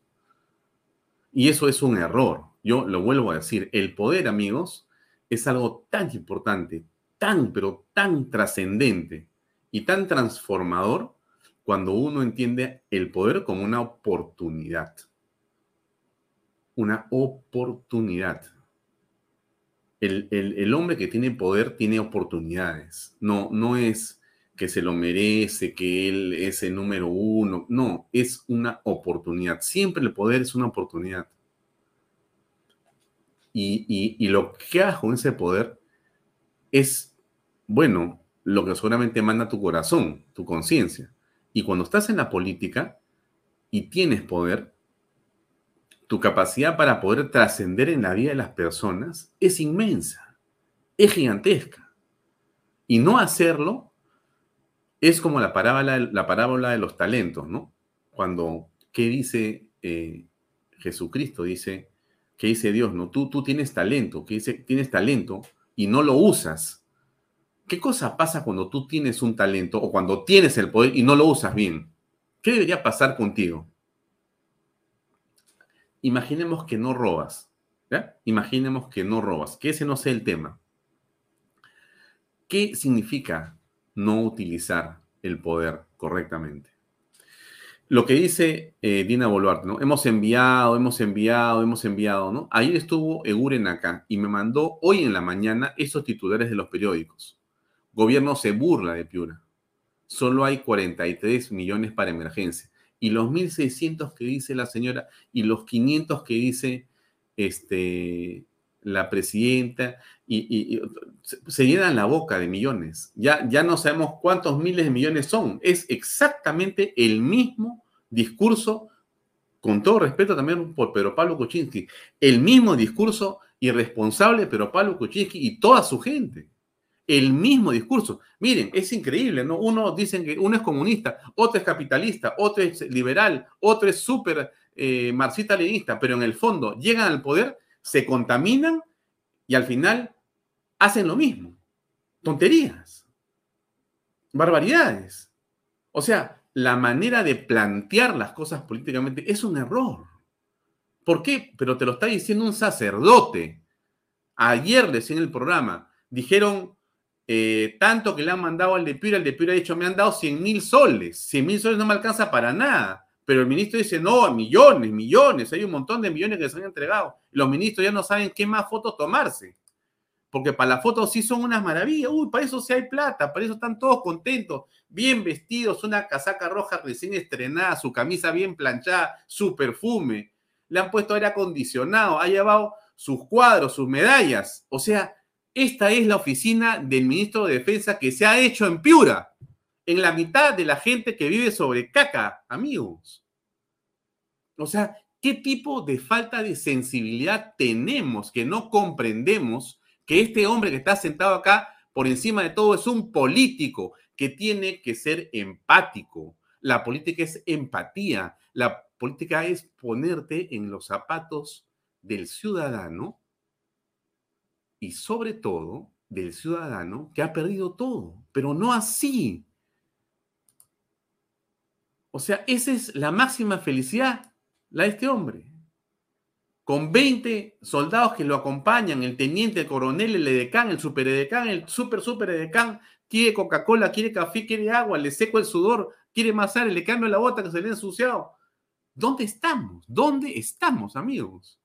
Y eso es un error. Yo lo vuelvo a decir, el poder, amigos, es algo tan importante, tan, pero tan trascendente y tan transformador cuando uno entiende el poder como una oportunidad. Una oportunidad. El, hombre que tiene poder tiene oportunidades. No, no es que se lo merece, que él es el número uno. No, es una oportunidad. Siempre el poder es una oportunidad. Y, lo que hagas con ese poder es, bueno, lo que seguramente manda tu corazón, tu conciencia. Y cuando estás en la política y tienes poder, tu capacidad para poder trascender en la vida de las personas es inmensa, es gigantesca. Y no hacerlo es como la parábola, la parábola de los talentos, ¿no? Cuando, ¿qué dice eh, Jesucristo? Dice, ¿qué dice Dios? No, tú, tú tienes talento, que dice, tienes talento y no lo usas. ¿Qué cosa pasa cuando tú tienes un talento o cuando tienes el poder y no lo usas bien? ¿Qué debería pasar contigo? Imaginemos que no robas. Imaginemos que no robas, que ese no sea el tema. ¿Qué significa no utilizar el poder correctamente? Lo que dice eh, Dina Boluarte, ¿no? Hemos enviado, hemos enviado, hemos enviado, ¿no? Ayer estuvo Eguren acá y me mandó hoy en la mañana esos titulares de los periódicos. Gobierno se burla de Piura. Solo hay 43 millones para emergencia. Y los 1.600 que dice la señora y los 500 que dice este, la presidenta y, se llenan la boca de millones. Ya, ya no sabemos cuántos miles de millones son. Es exactamente el mismo discurso, con todo respeto también por Pedro Pablo Kuczynski, el mismo discurso irresponsable de Pedro Pablo Kuczynski y toda su gente. El mismo discurso. Miren, es increíble, ¿no? Uno dicen que uno es comunista, otro es capitalista, otro es liberal, otro es súper eh, marxista-leninista, pero en el fondo llegan al poder, se contaminan y al final hacen lo mismo. Tonterías. Barbaridades. O sea, la manera de plantear las cosas políticamente es un error. ¿Por qué? Pero te lo está diciendo un sacerdote. Ayer decía en el programa, dijeron eh, tanto que le han mandado al de Pira, el de ha dicho, me han dado 100 mil soles. 100 mil soles no me alcanza para nada. Pero el ministro dice, no, millones, millones, hay un montón de millones que se han entregado. Los ministros ya no saben qué más fotos tomarse. Porque para las fotos sí son unas maravillas. Uy, para eso sí hay plata, para eso están todos contentos, bien vestidos, una casaca roja recién estrenada, su camisa bien planchada, su perfume. Le han puesto aire acondicionado, ha llevado sus cuadros, sus medallas. O sea, esta es la oficina del ministro de Defensa que se ha hecho en Piura en la mitad de la gente que vive sobre caca, amigos. O sea, ¿qué tipo de falta de sensibilidad tenemos que no comprendemos que este hombre que está sentado acá, por encima de todo, es un político que tiene que ser empático? La política es empatía. La política es ponerte en los zapatos del ciudadano y sobre todo del ciudadano que ha perdido todo, pero no así o sea, esa es la máxima felicidad, la de este hombre. Con 20 soldados que lo acompañan, el teniente, el coronel, el edecán, el super edecán, el super super edecán, quiere Coca-Cola, quiere café, quiere agua, le seco el sudor, quiere masar, le cambio la bota que se le ha ensuciado. ¿Dónde estamos? ¿Dónde estamos, amigos?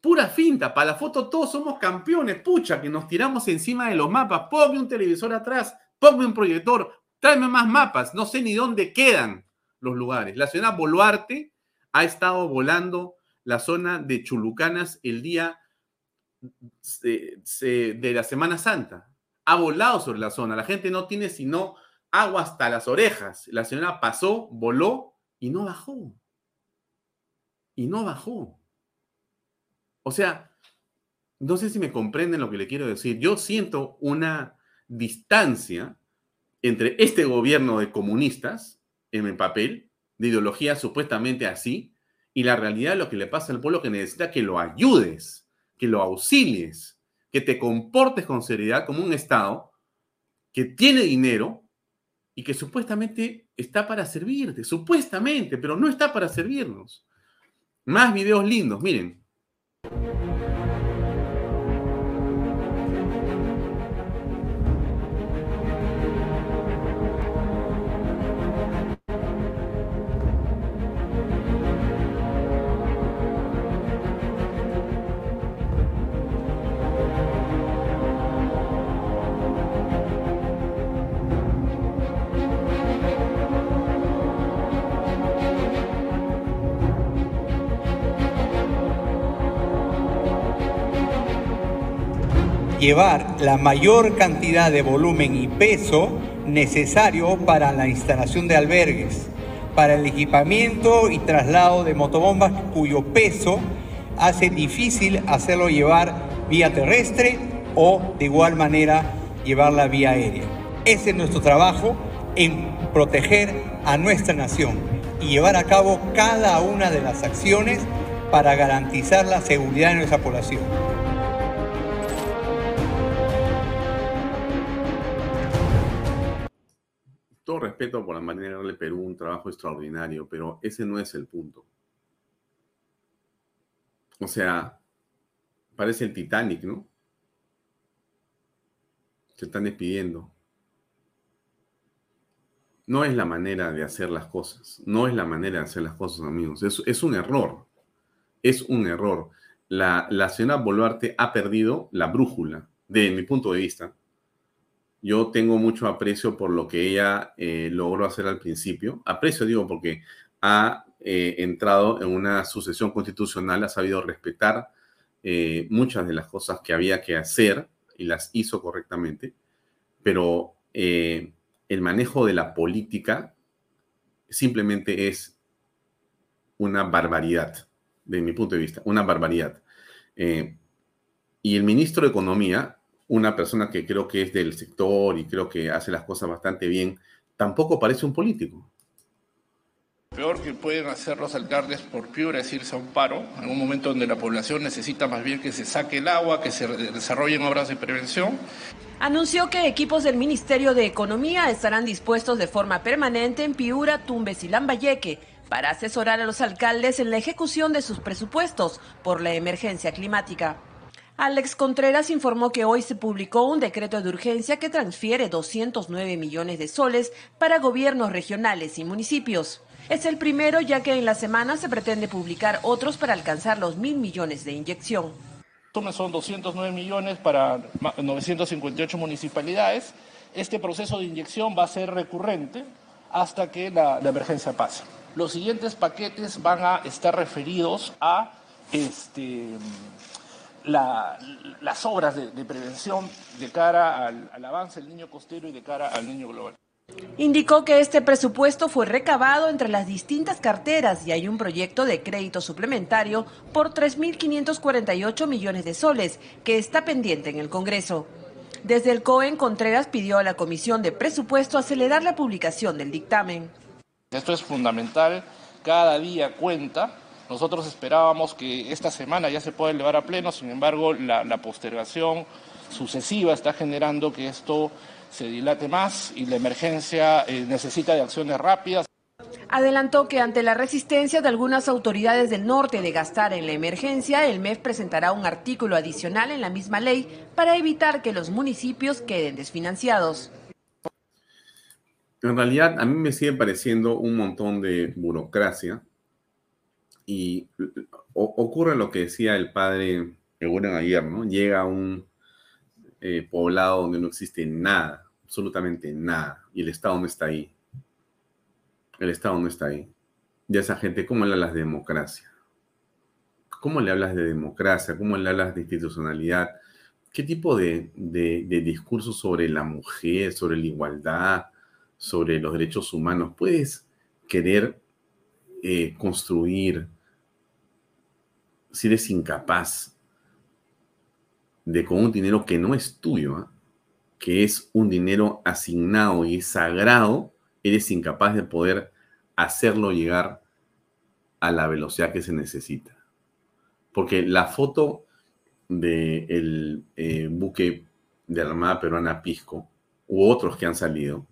Pura finta, para la foto todos somos campeones, pucha, que nos tiramos encima de los mapas. Ponme un televisor atrás, ponme un proyector, Tráeme más mapas, no sé ni dónde quedan los lugares. La señora Boluarte ha estado volando la zona de Chulucanas el día de, la Semana Santa. Ha volado sobre la zona. La gente no tiene sino agua hasta las orejas. La señora pasó, voló y no bajó. Y no bajó. O sea, no sé si me comprenden lo que le quiero decir. Yo siento una distancia entre este gobierno de comunistas, en el papel, de ideología supuestamente así, y la realidad de lo que le pasa al pueblo que necesita que lo ayudes, que lo auxilies, que te comportes con seriedad como un Estado que tiene dinero y que supuestamente está para servirte, supuestamente, pero no está para servirnos. Más videos lindos, miren. Llevar la mayor cantidad de volumen y peso necesario para la instalación de albergues, para el equipamiento y traslado de motobombas cuyo peso hace difícil hacerlo llevar vía terrestre o de igual manera llevarla vía aérea. Ese es nuestro trabajo en proteger a nuestra nación y llevar a cabo cada una de las acciones para garantizar la seguridad de nuestra población. Respeto por la manera de Perú un trabajo extraordinario, pero ese no es el punto. O sea, parece el Titanic, ¿no? Se están despidiendo. No es la manera de hacer las cosas. No es la manera de hacer las cosas, amigos. Es, es un error. Es un error. La, la señora Boluarte ha perdido la brújula, de mi punto de vista. Yo tengo mucho aprecio por lo que ella eh, logró hacer al principio. Aprecio, digo, porque ha eh, entrado en una sucesión constitucional, ha sabido respetar eh, muchas de las cosas que había que hacer y las hizo correctamente, pero el manejo de la política simplemente es una barbaridad, de mi punto de vista, una barbaridad. Y el ministro de Economía, una persona que creo que es del sector y creo que hace las cosas bastante bien, tampoco parece un político peor que pueden hacer los alcaldes por Piura es irse a un paro, en un momento donde la población necesita más bien que se saque el agua, que se desarrollen obras de prevención. Anunció que equipos del Ministerio de Economía estarán dispuestos de forma permanente en Piura, Tumbes y Lambayeque para asesorar a los alcaldes en la ejecución de sus presupuestos por la emergencia climática. Alex Contreras informó que hoy se publicó un decreto de urgencia que transfiere 209 millones de soles para gobiernos regionales y municipios. Es el primero ya que en la semana se pretende publicar otros para alcanzar los mil millones de inyección. Son 209 millones para 958 municipalidades. Este proceso de inyección va a ser recurrente hasta que la, emergencia pase. Los siguientes paquetes van a estar referidos a este, las obras de, prevención de cara al, al avance del niño costero y de cara al niño global. Indicó que este presupuesto fue recabado entre las distintas carteras y hay un proyecto de crédito suplementario por 3.548 millones de soles que está pendiente en el Congreso. Desde el COEN, Contreras pidió a la Comisión de Presupuesto acelerar la publicación del dictamen. Esto es fundamental, cada día cuenta. Nosotros esperábamos que esta semana ya se pueda elevar a pleno, sin embargo la, la postergación sucesiva está generando que esto se dilate más y la emergencia eh, necesita de acciones rápidas. Adelantó que ante la resistencia de algunas autoridades del norte de gastar en la emergencia, el MEF presentará un artículo adicional en la misma ley para evitar que los municipios queden desfinanciados. En realidad, a mí me sigue pareciendo un montón de burocracia y ocurre lo que decía el padre Eguren ayer, ¿no? Llega un eh, poblado donde no existe nada, absolutamente nada, y el Estado no está ahí. El Estado no está ahí. Y a esa gente, ¿cómo le hablas de democracia? ¿Cómo le hablas de democracia? ¿Cómo le hablas de institucionalidad? ¿Qué tipo de, de, discurso sobre la mujer, sobre la igualdad, sobre los derechos humanos puedes querer eh, construir si eres incapaz de con un dinero que no es tuyo, ¿ah? que es un dinero asignado y sagrado, eres incapaz de poder hacerlo llegar a la velocidad que se necesita. Porque la foto del eh, buque de la Armada Peruana Pisco, u otros que han salido,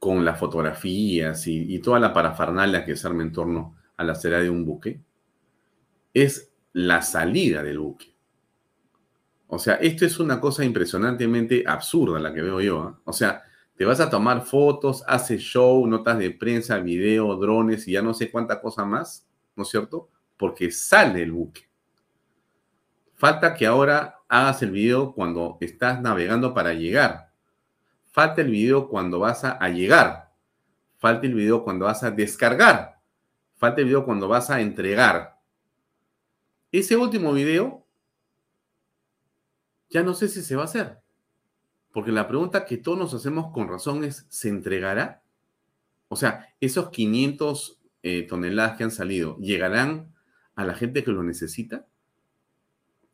con las fotografías y, y toda la parafernalia que se arma en torno a la salida de un buque, es la salida del buque. O sea, esto es una cosa impresionantemente absurda la que veo yo. ¿ah? O sea, te vas a tomar fotos, haces show, notas de prensa, video, drones y ya no sé cuánta cosa más, ¿no es cierto? Porque sale el buque. Falta que ahora hagas el video cuando estás navegando para llegar. Falta el video cuando vas a llegar. Falta el video cuando vas a descargar. Falta el video cuando vas a entregar. Ese último video ya no sé si se va a hacer. Porque la pregunta que todos nos hacemos con razón es, ¿se entregará? O sea, esos 500 eh, toneladas que han salido, ¿llegarán a la gente que lo necesita?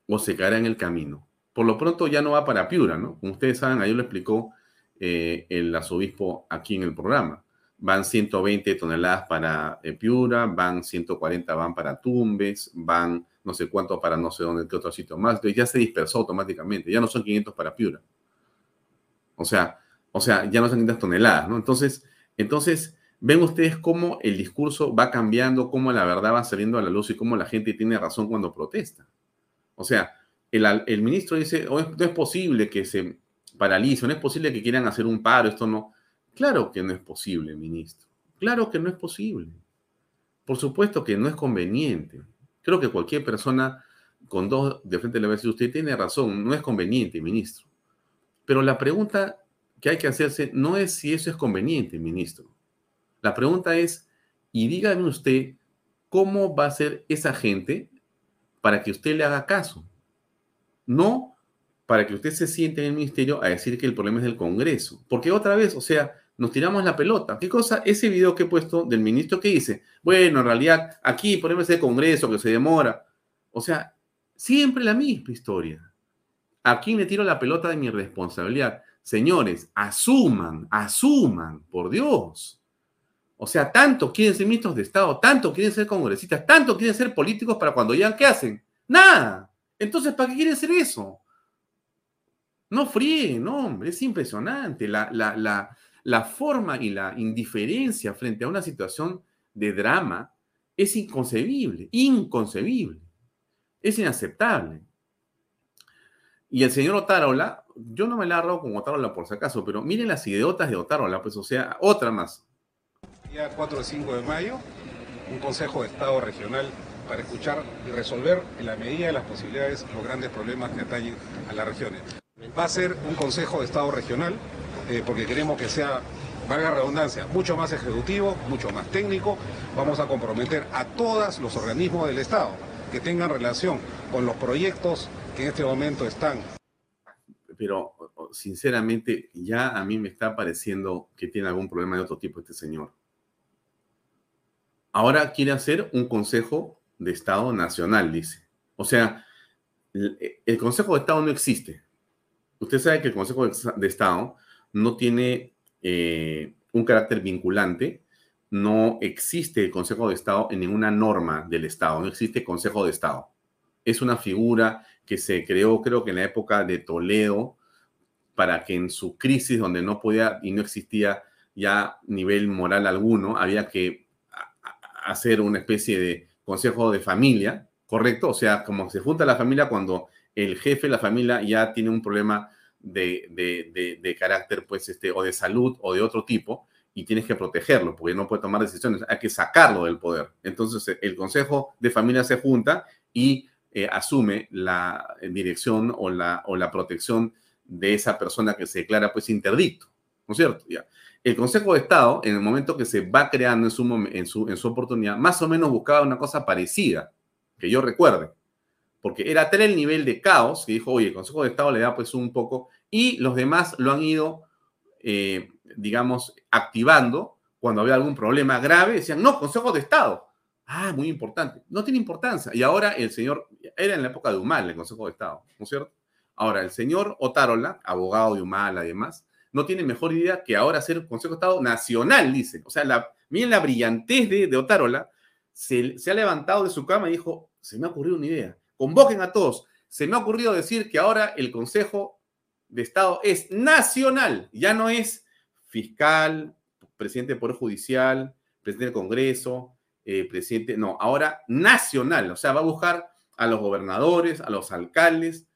¿O se caerá en el camino? Por lo pronto ya no va para Piura, ¿no? Como ustedes saben, ahí lo explicó eh, el arzobispo aquí en el programa. Van 120 toneladas para eh, Piura, van 140 van para Tumbes, van no sé cuánto para no sé dónde, qué otro sitio más. Ya se dispersó automáticamente, ya no son 500 para Piura. O sea, o sea, ya no son 500 toneladas, ¿no? Entonces, entonces, ven ustedes cómo el discurso va cambiando, cómo la verdad va saliendo a la luz y cómo la gente tiene razón cuando protesta. O sea, el, el ministro dice, oh, no es posible que se paralice, no es posible que quieran hacer un paro, esto no. Claro que no es posible, ministro. Claro que no es posible. Por supuesto que no es conveniente. Creo que cualquier persona con dos de frente le va a decir, usted tiene razón, no es conveniente, ministro. Pero la pregunta que hay que hacerse no es si eso es conveniente, ministro. La pregunta es, y dígame usted, ¿cómo va a ser esa gente para que usted le haga caso? No para que usted se siente en el ministerio a decir que el problema es del Congreso. Porque otra vez, o sea, nos tiramos la pelota. ¿Qué cosa? Ese video que he puesto del ministro que dice, bueno, en realidad aquí ponemos el Congreso que se demora. O sea, siempre la misma historia. Aquí me tiro la pelota de mi responsabilidad. Señores, asuman, asuman, por Dios. O sea, tanto quieren ser ministros de Estado, tanto quieren ser congresistas, tanto quieren ser políticos para cuando ya, ¿qué hacen? Nada. Entonces, ¿para qué quieren ser eso? No fríe, no, hombre, es impresionante. La, la, la, la forma y la indiferencia frente a una situación de drama es inconcebible, inconcebible, es inaceptable. Y el señor Otárola, yo no me la agarro con Otárola por si acaso, pero miren las idiotas de Otárola, pues o sea, otra más. Día 4 o 5 de mayo, un Consejo de Estado Regional para escuchar y resolver en la medida de las posibilidades los grandes problemas que atañen a las regiones. Va a ser un Consejo de Estado Regional eh, porque queremos que sea, valga redundancia, mucho más ejecutivo, mucho más técnico. Vamos a comprometer a todos los organismos del Estado que tengan relación con los proyectos que en este momento están. Pero sinceramente ya a mí me está pareciendo que tiene algún problema de otro tipo este señor. Ahora quiere hacer un Consejo de Estado Nacional, dice. O sea, el Consejo de Estado no existe. Usted sabe que el Consejo de Estado no tiene eh, un carácter vinculante, no existe el Consejo de Estado en ninguna norma del Estado, no existe Consejo de Estado. Es una figura que se creó, creo que en la época de Toledo, para que en su crisis, donde no podía y no existía ya nivel moral alguno, había que hacer una especie de consejo de familia, ¿correcto? O sea, como se junta la familia cuando el jefe de la familia ya tiene un problema de, de, carácter, pues, este, o de salud o de otro tipo, y tienes que protegerlo, porque no puede tomar decisiones, hay que sacarlo del poder. Entonces, el Consejo de Familia se junta y eh, asume la dirección o la, o la protección de esa persona que se declara, pues, interdicto, ¿no es cierto? Ya. El Consejo de Estado, en el momento que se va creando en su, en su, en su oportunidad, más o menos buscaba una cosa parecida, que yo recuerde porque era tal el nivel de caos que dijo, oye, el Consejo de Estado le da pues un poco, y los demás lo han ido, eh, digamos, activando cuando había algún problema grave, decían, no, Consejo de Estado. Ah, muy importante. No tiene importancia. Y ahora el señor, era en la época de Humala el Consejo de Estado, ¿no es cierto? Ahora, el señor Otárola, abogado de Humala además, no tiene mejor idea que ahora ser Consejo de Estado nacional, dice. O sea, miren la brillantez de, de Otárola, se, se ha levantado de su cama y dijo, se me ha ocurrido una idea Convoquen a todos. Se me ha ocurrido decir que ahora el Consejo de Estado es nacional, ya no es fiscal, presidente del Poder Judicial, presidente del Congreso, eh, presidente, no, ahora nacional, o sea, va a buscar a los gobernadores, a los alcaldes,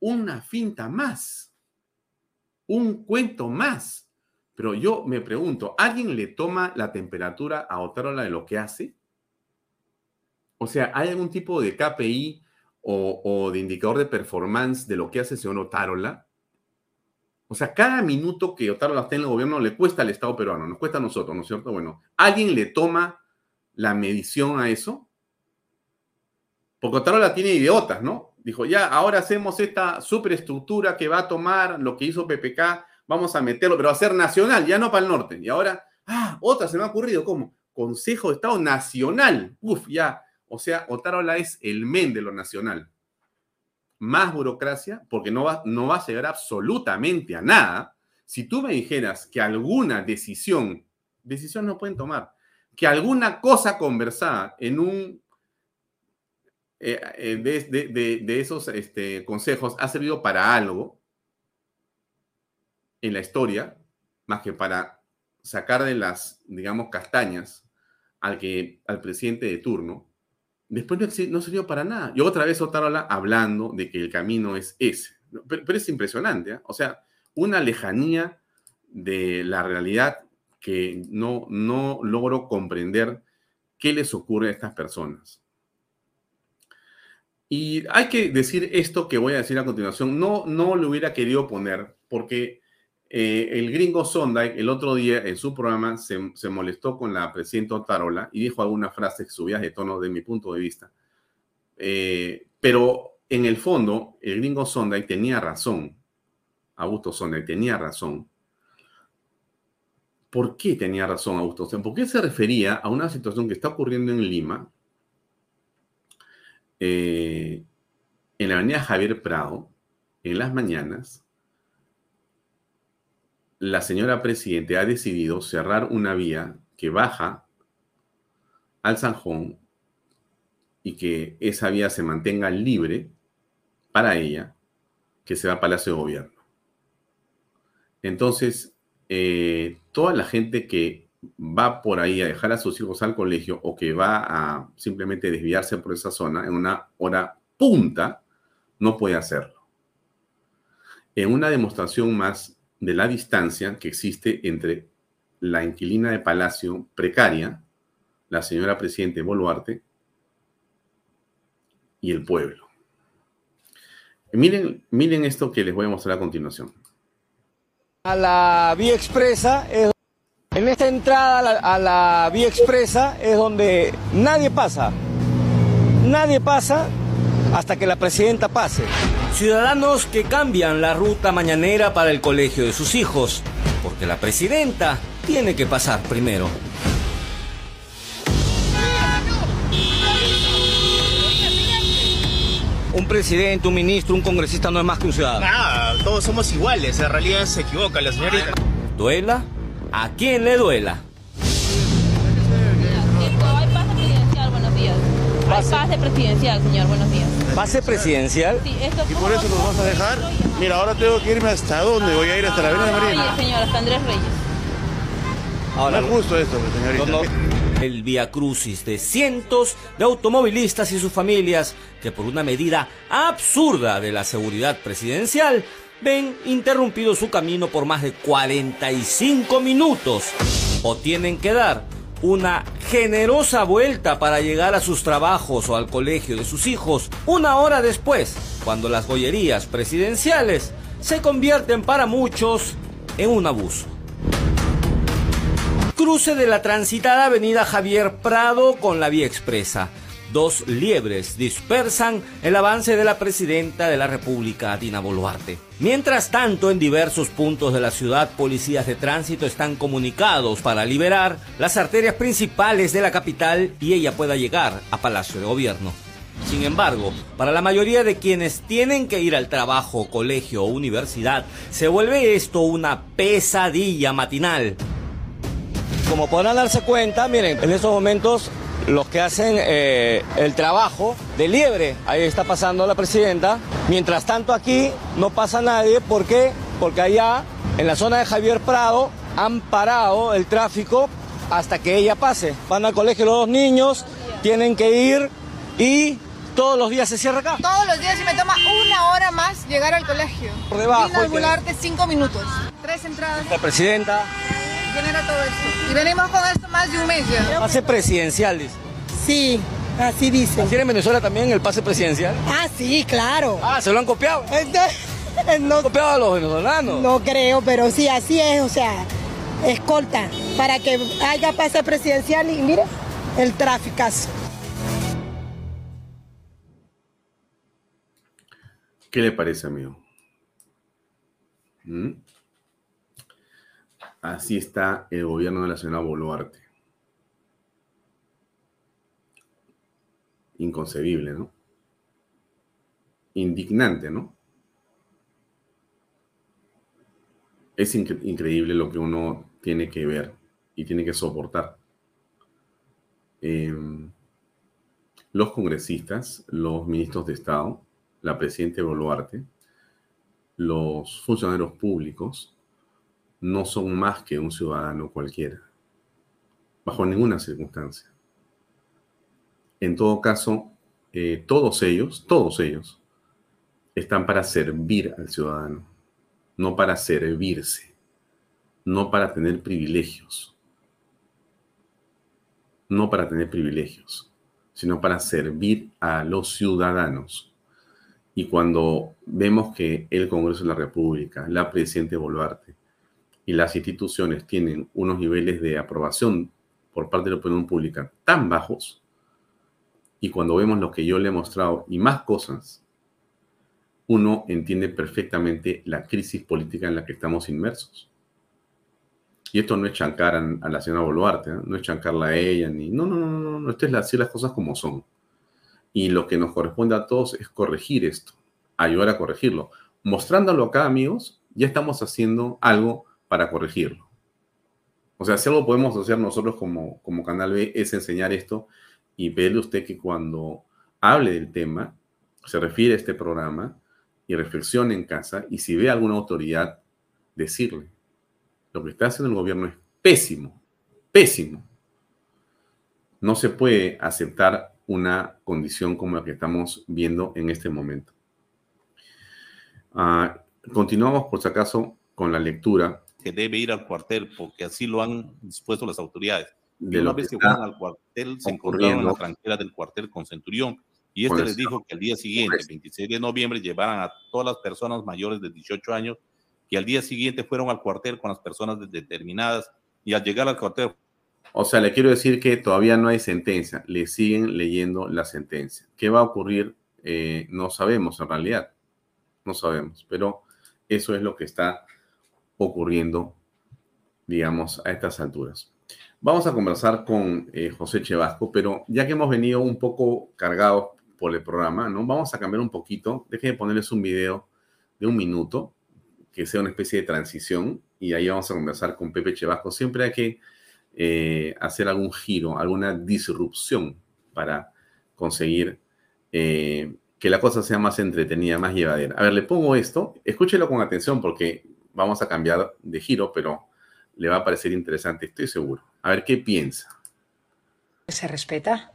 una finta más, un cuento más. Pero yo me pregunto, ¿alguien le toma la temperatura a Otárola de lo que hace? O sea, ¿hay algún tipo de KPI o, de indicador de performance de lo que hace el señor Otárola. O sea, cada minuto que Otárola está en el gobierno le cuesta al Estado peruano, nos cuesta a nosotros, ¿no es cierto? Bueno, ¿alguien le toma la medición a eso? Porque Otárola tiene idiotas, ¿no? Dijo, ya, ahora hacemos esta superestructura que va a tomar lo que hizo PPK, vamos a meterlo, pero va a ser nacional, ya no para el norte. Y ahora, ah, otra se me ha ocurrido, ¿cómo? Consejo de Estado Nacional. Uf, ya. O sea, Otárola es el men de lo nacional. Más burocracia, porque no va, no va a llegar absolutamente a nada. Si tú me dijeras que alguna decisión, decisión no pueden tomar, que alguna cosa conversada en un eh, eh, de, esos este, consejos ha servido para algo en la historia, más que para sacar de las, digamos, castañas al, que, al presidente de turno, después no, sirvió para nada. Y otra vez Otárola hablando de que el camino es ese. Pero, es impresionante, ¿eh? o sea, una lejanía de la realidad que no, no logro comprender qué les ocurre a estas personas. Y hay que decir esto que voy a decir a continuación. No, no lo hubiera querido poner porque eh, el gringo Sondai el otro día en su programa se, molestó con la presidenta Otarola y dijo alguna frase que subía de tono de mi punto de vista. Eh, pero en el fondo, el gringo Sondai tenía razón. Augusto Sondai tenía razón. ¿Por qué tenía razón Augusto Sondai? Porque se refería a una situación que está ocurriendo en Lima, eh, en la avenida Javier Prado, en las mañanas, la señora Presidente ha decidido cerrar una vía que baja al Sanjón y que esa vía se mantenga libre para ella, que se va a Palacio de Gobierno. Entonces, eh, toda la gente que va por ahí a dejar a sus hijos al colegio o que va a simplemente desviarse por esa zona en una hora punta, no puede hacerlo. En una demostración más de la distancia que existe entre la inquilina de Palacio precaria, la señora Presidente Boluarte, y el pueblo. Miren, miren esto que les voy a mostrar a continuación. A la vía expresa es en esta entrada a la, vía expresa es donde nadie pasa. Nadie pasa hasta que la presidenta pase. Ciudadanos que cambian la ruta mañanera para el colegio de sus hijos, porque la presidenta tiene que pasar primero. Un presidente, un ministro, un congresista no es más que un ciudadano. Nada, todos somos iguales, en realidad se equivoca la señorita. Duela a quien le duela. Hay pase presidencial, buenos días. Hay pase presidencial, señor, buenos días. ¿Pase presidencial? Sí, esto ¿Y por eso nos vas a dejar? Mira, ahora tengo que irme hasta dónde, voy a ir hasta la Avenida Marina. Sí, señor, hasta Andrés Reyes. Ahora, no es justo esto, señorita. El vía crucis de cientos de automovilistas y sus familias que por una medida absurda de la seguridad presidencial ven interrumpido su camino por más de 45 minutos o tienen que dar una generosa vuelta para llegar a sus trabajos o al colegio de sus hijos una hora después, cuando las joyerías presidenciales se convierten para muchos en un abuso. Cruce de la transitada avenida Javier Prado con la vía expresa dos liebres dispersan el avance de la presidenta de la República, Dina Boluarte. Mientras tanto, en diversos puntos de la ciudad, policías de tránsito están comunicados para liberar las arterias principales de la capital y ella pueda llegar a Palacio de Gobierno. Sin embargo, para la mayoría de quienes tienen que ir al trabajo, colegio o universidad, se vuelve esto una pesadilla matinal. Como podrán darse cuenta, miren, en estos momentos los que hacen eh, el trabajo de liebre. Ahí está pasando la presidenta. Mientras tanto aquí no pasa nadie. ¿Por qué? Porque allá, en la zona de Javier Prado, han parado el tráfico hasta que ella pase. Van al colegio los dos niños, tienen que ir y todos los días se cierra acá. Todos los días y me toma una hora más llegar al colegio. Por debajo. Cinco minutos. Tres entradas. La presidenta genera todo esto. Y venimos con esto más de un mes ya. Pase presidencial, dice. Sí, así dice. ¿Tiene en Venezuela también el pase presidencial? Ah, sí, claro. Ah, ¿se lo han copiado? no, copiado a los venezolanos? No creo, pero sí, así es, o sea, escolta, para que haya pase presidencial y mire, el tráfico. ¿Qué le parece, amigo? ¿Mm? Así está el gobierno de la señora Boluarte. Inconcebible, ¿no? Indignante, ¿no? Es increíble lo que uno tiene que ver y tiene que soportar. Em, los congresistas, los ministros de Estado, la presidenta Boluarte, los funcionarios públicos, no son más que un ciudadano cualquiera, bajo ninguna circunstancia. En todo caso, eh, todos ellos, todos ellos, están para servir al ciudadano, no para servirse, no para tener privilegios, no para tener privilegios, sino para servir a los ciudadanos. Y cuando vemos que el Congreso de la República, la Presidenta Boluarte y las instituciones tienen unos niveles de aprobación por parte de la opinión pública tan bajos, y cuando vemos lo que yo le he mostrado y más cosas, uno entiende perfectamente la crisis política en la que estamos inmersos. Y esto no es chancar a, la señora Boluarte, ¿eh? no es chancarla a ella, ni. No, no, no, no, no. Esto es decir las cosas como son. Y lo que nos corresponde a todos es corregir esto, ayudar a corregirlo. Mostrándolo acá, amigos, ya estamos haciendo algo para corregirlo. O sea, si algo podemos hacer nosotros como, como Canal B es enseñar esto y pedirle a usted que cuando hable del tema, se refiere a este programa y reflexione en casa y si ve alguna autoridad, decirle, lo que está haciendo el gobierno es pésimo, pésimo. No se puede aceptar una condición como la que estamos viendo en este momento. Ah, continuamos, por si acaso, con la lectura. Que debe ir al cuartel, porque así lo han dispuesto las autoridades. De una vez que fueron al cuartel, se encontraron en la tranquera del cuartel con Centurión. Y este les dijo que al día siguiente, 26 de noviembre, llevaran a todas las personas mayores de 18 años y al día siguiente fueron al cuartel con las personas determinadas y al llegar al cuartel o sea, le quiero decir que todavía no hay sentencia, le siguen leyendo la sentencia. ¿Qué va a ocurrir? Eh, no sabemos en realidad, no sabemos, pero eso es lo que está ocurriendo, digamos, a estas alturas. Vamos a conversar con eh, José Chevasco, pero ya que hemos venido un poco cargados por el programa, ¿no? Vamos a cambiar un poquito. Déjenme ponerles un video de un minuto, que sea una especie de transición, y ahí vamos a conversar con Pepe Chevasco. Siempre hay que eh, hacer algún giro, alguna disrupción para conseguir eh, que la cosa sea más entretenida, más llevadera. A ver, le pongo esto, escúchelo con atención porque vamos a cambiar de giro, pero le va a parecer interesante, estoy seguro. A ver qué piensa. Se respeta,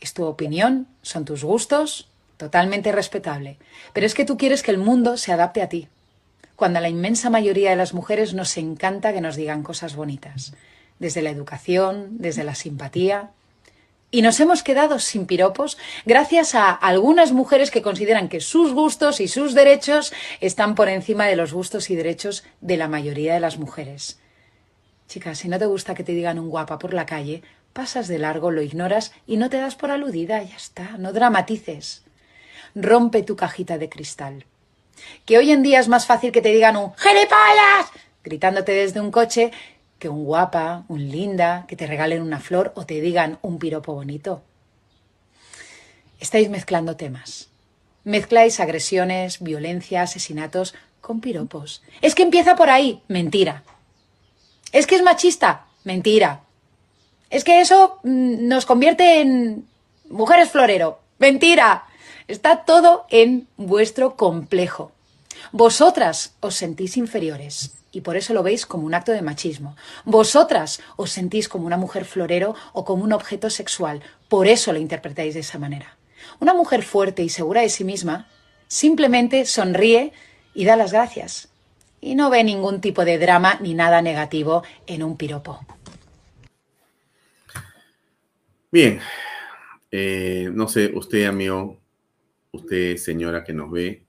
es tu opinión, son tus gustos, totalmente respetable. Pero es que tú quieres que el mundo se adapte a ti. Cuando a la inmensa mayoría de las mujeres nos encanta que nos digan cosas bonitas desde la educación, desde la simpatía. Y nos hemos quedado sin piropos gracias a algunas mujeres que consideran que sus gustos y sus derechos están por encima de los gustos y derechos de la mayoría de las mujeres. Chicas, si no te gusta que te digan un guapa por la calle, pasas de largo, lo ignoras y no te das por aludida, ya está, no dramatices. Rompe tu cajita de cristal. Que hoy en día es más fácil que te digan un ¡Gilipollas! gritándote desde un coche que un guapa, un linda, que te regalen una flor o te digan un piropo bonito. Estáis mezclando temas. Mezcláis agresiones, violencia, asesinatos con piropos. Es que empieza por ahí. Mentira. Es que es machista. Mentira. Es que eso mm, nos convierte en mujeres florero. Mentira. Está todo en vuestro complejo. Vosotras os sentís inferiores y por eso lo veis como un acto de machismo. Vosotras os sentís como una mujer florero o como un objeto sexual, por eso lo interpretáis de esa manera. Una mujer fuerte y segura de sí misma simplemente sonríe y da las gracias. Y no ve ningún tipo de drama ni nada negativo en un piropo. Bien, eh, no sé, usted amigo, usted señora que nos ve,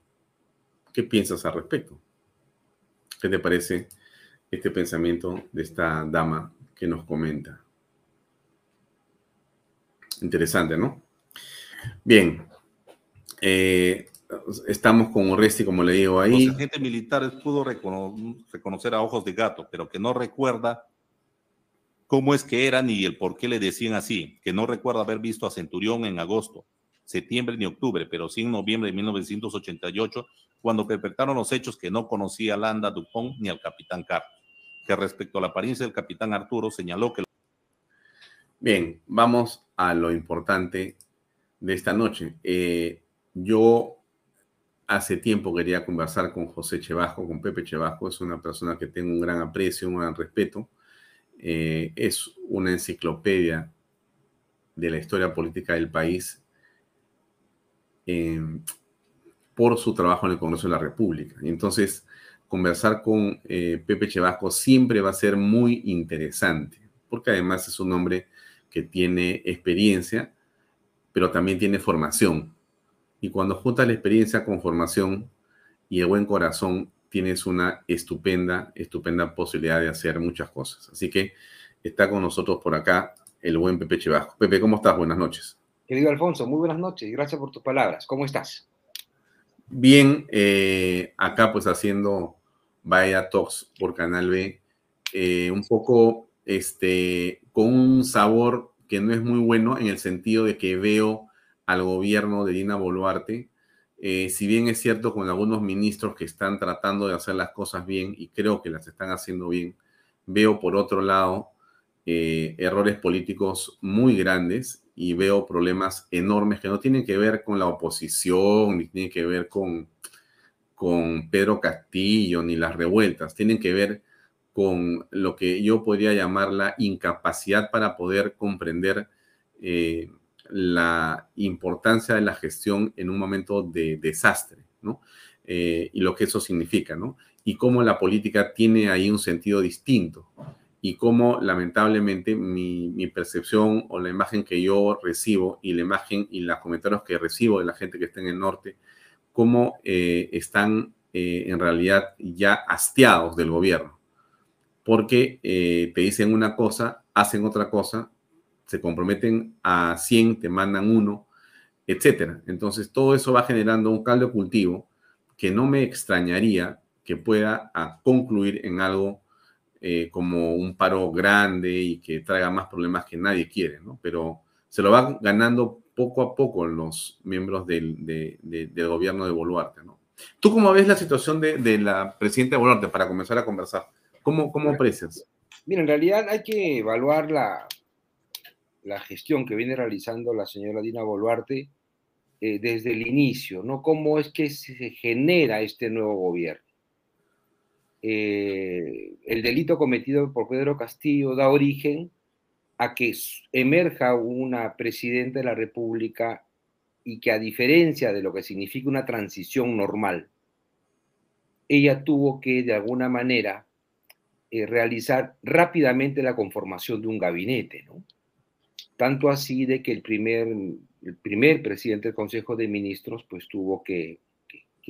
¿qué piensas al respecto? ¿Qué te parece este pensamiento de esta dama que nos comenta? Interesante, ¿no? Bien. Eh, estamos con Urresti, como le digo ahí. Los agentes militares pudo reconocer a ojos de gato, pero que no recuerda cómo es que eran y el por qué le decían así, que no recuerda haber visto a Centurión en agosto, septiembre ni octubre, pero sí en noviembre de 1988, cuando perpetraron los hechos que no conocía Landa Dupont ni al capitán Carr, que respecto a la apariencia del capitán Arturo señaló que... Bien, vamos a lo importante de esta noche. Eh, yo hace tiempo quería conversar con José Chevasco, con Pepe Chevasco, es una persona que tengo un gran aprecio, un gran respeto. Eh, es una enciclopedia de la historia política del país eh, por su trabajo en el Congreso de la República. Entonces, conversar con eh, Pepe Chevasco siempre va a ser muy interesante, porque además es un hombre que tiene experiencia, pero también tiene formación. Y cuando juntas la experiencia con formación y el buen corazón, tienes una estupenda, estupenda posibilidad de hacer muchas cosas. Así que está con nosotros por acá el buen Pepe Chevasco. Pepe, ¿cómo estás? Buenas noches. Querido Alfonso, muy buenas noches y gracias por tus palabras. ¿Cómo estás? Bien, eh, acá pues haciendo Vaya Talks por Canal B, eh, un poco este, con un sabor que no es muy bueno en el sentido de que veo al gobierno de Dina Boluarte, eh, si bien es cierto con algunos ministros que están tratando de hacer las cosas bien y creo que las están haciendo bien, veo por otro lado errores políticos muy grandes y veo problemas enormes que no tienen que ver con la oposición, ni tienen que ver con, con Pedro Castillo, ni las revueltas, tienen que ver con lo que yo podría llamar la incapacidad para poder comprender eh, la importancia de la gestión en un momento de desastre, ¿no? Eh, y lo que eso significa, ¿no? Y cómo la política tiene ahí un sentido distinto y cómo lamentablemente mi, percepción o la imagen que yo recibo y la imagen y los comentarios que recibo de la gente que está en el norte, cómo eh, están eh, en realidad ya hastiados del gobierno, porque eh, te dicen una cosa, hacen otra cosa, se comprometen a 100, te mandan uno, etcétera. Entonces todo eso va generando un caldo cultivo que no me extrañaría que pueda concluir en algo eh, como un paro grande y que traiga más problemas que nadie quiere, ¿no? Pero se lo van ganando poco a poco los miembros del, gobierno de Boluarte, ¿no? ¿Tú cómo ves la situación de, la presidenta de Boluarte para comenzar a conversar? ¿Cómo, cómo aprecias? Mira, en realidad hay que evaluar la, la gestión que viene realizando la señora Dina Boluarte eh, desde el inicio, ¿no? ¿Cómo es que se genera este nuevo gobierno? Eh, el delito cometido por Pedro Castillo da origen a que emerja una presidenta de la República y que a diferencia de lo que significa una transición normal, ella tuvo que de alguna manera eh, realizar rápidamente la conformación de un gabinete. Tanto así de que el primer, el primer presidente del Consejo de Ministros pues tuvo que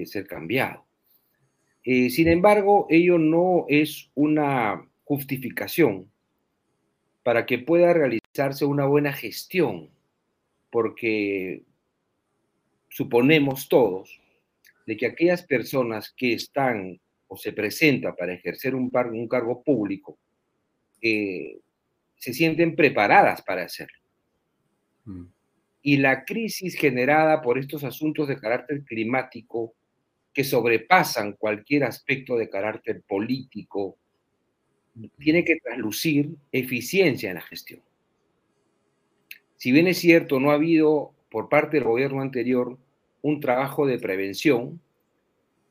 ser cambiado. Eh, sin embargo, ello no es una justificación para que pueda realizarse una buena gestión, porque suponemos todos de que aquellas personas que están o se presentan para ejercer un, cargo público eh, se sienten preparadas para hacerlo. Mm. Y la crisis generada por estos asuntos de carácter climático que sobrepasan cualquier aspecto de carácter político, tiene que traslucir eficiencia en la gestión. Si bien es cierto, no ha habido por parte del gobierno anterior un trabajo de prevención,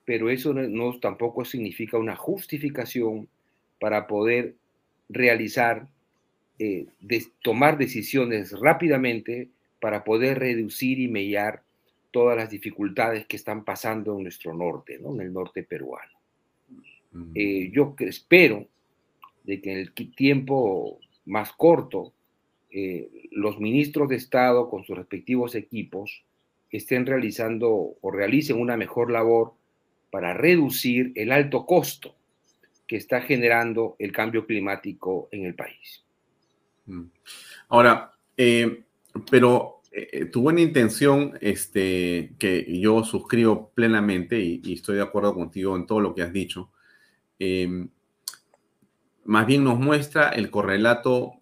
pero eso no, tampoco significa una justificación para poder realizar, eh, tomar decisiones rápidamente para poder reducir y mellar todas las dificultades que están pasando en nuestro norte, ¿no? en el norte peruano. Mm. Eh, yo espero de que en el tiempo más corto eh, los ministros de Estado con sus respectivos equipos estén realizando o realicen una mejor labor para reducir el alto costo que está generando el cambio climático en el país. Mm. Ahora, eh, pero eh, tu buena intención, este, que yo suscribo plenamente y, estoy de acuerdo contigo en todo lo que has dicho, em, más bien nos muestra el correlato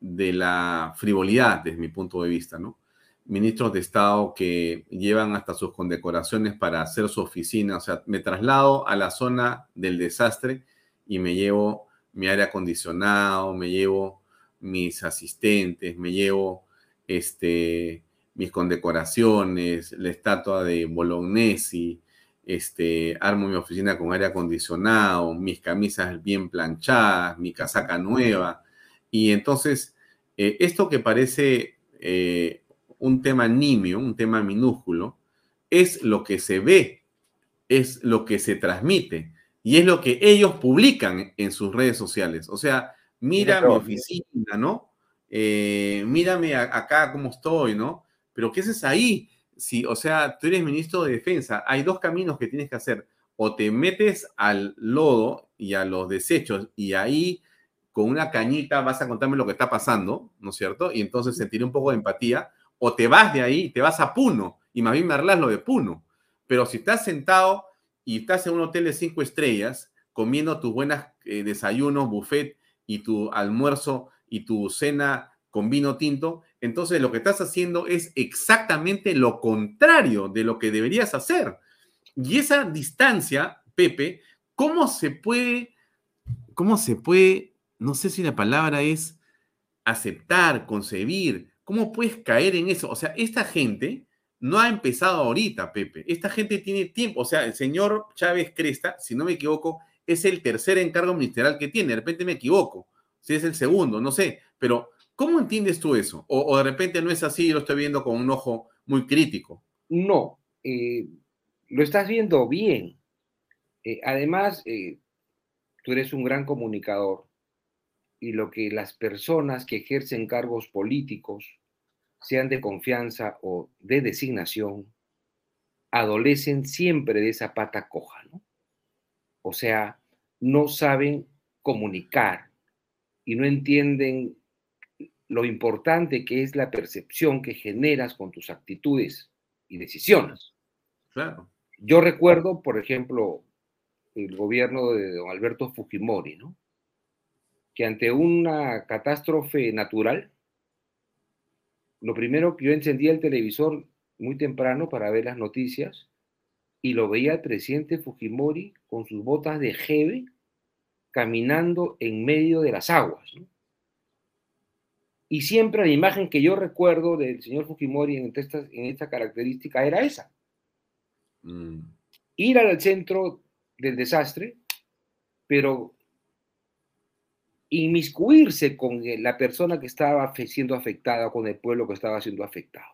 de la frivolidad desde mi punto de vista, ¿no? Ministros de Estado que llevan hasta sus condecoraciones para hacer su oficina, o sea, me traslado a la zona del desastre y me llevo mi aire acondicionado, me llevo mis asistentes, me llevo este, mis condecoraciones, la estatua de Bolognesi, este, armo mi oficina con aire acondicionado, mis camisas bien planchadas, mi casaca nueva. Y entonces, eh, esto que parece eh, un tema nimio, un tema minúsculo, es lo que se ve, es lo que se transmite y es lo que ellos publican en sus redes sociales. O sea, mira mi oficina, ¿no? Eh, mírame acá cómo estoy, ¿no? Pero ¿qué haces ahí? Si, o sea, tú eres ministro de defensa, hay dos caminos que tienes que hacer. O te metes al lodo y a los desechos y ahí con una cañita vas a contarme lo que está pasando, ¿no es cierto? Y entonces sentiré un poco de empatía. O te vas de ahí, te vas a Puno y más bien me arreglas lo de Puno. Pero si estás sentado y estás en un hotel de cinco estrellas comiendo tus buenas eh, desayunos, buffet y tu almuerzo y tu cena con vino tinto, entonces lo que estás haciendo es exactamente lo contrario de lo que deberías hacer. Y esa distancia, Pepe, ¿cómo se puede, cómo se puede, no sé si la palabra es aceptar, concebir, cómo puedes caer en eso? O sea, esta gente no ha empezado ahorita, Pepe. Esta gente tiene tiempo. O sea, el señor Chávez Cresta, si no me equivoco, es el tercer encargo ministerial que tiene. De repente me equivoco si es el segundo, no sé, pero ¿cómo entiendes tú eso? O, de repente no es así y lo estoy viendo con un ojo muy crítico. No, eh, lo estás viendo bien. Eh, además, eh, tú eres un gran comunicador y lo que las personas que ejercen cargos políticos, sean de confianza o de designación, adolecen siempre de esa pata coja, ¿no? O sea, no saben comunicar, y no entienden lo importante que es la percepción que generas con tus actitudes y decisiones. Claro. Yo recuerdo, por ejemplo, el gobierno de don Alberto Fujimori, ¿no? Que ante una catástrofe natural, lo primero que yo encendía el televisor muy temprano para ver las noticias y lo veía el presidente Fujimori con sus botas de jeve caminando en medio de las aguas. Y siempre la imagen que yo recuerdo del señor Fujimori en esta, en esta característica era esa. Mm. Ir al centro del desastre, pero inmiscuirse con la persona que estaba siendo afectada, con el pueblo que estaba siendo afectado.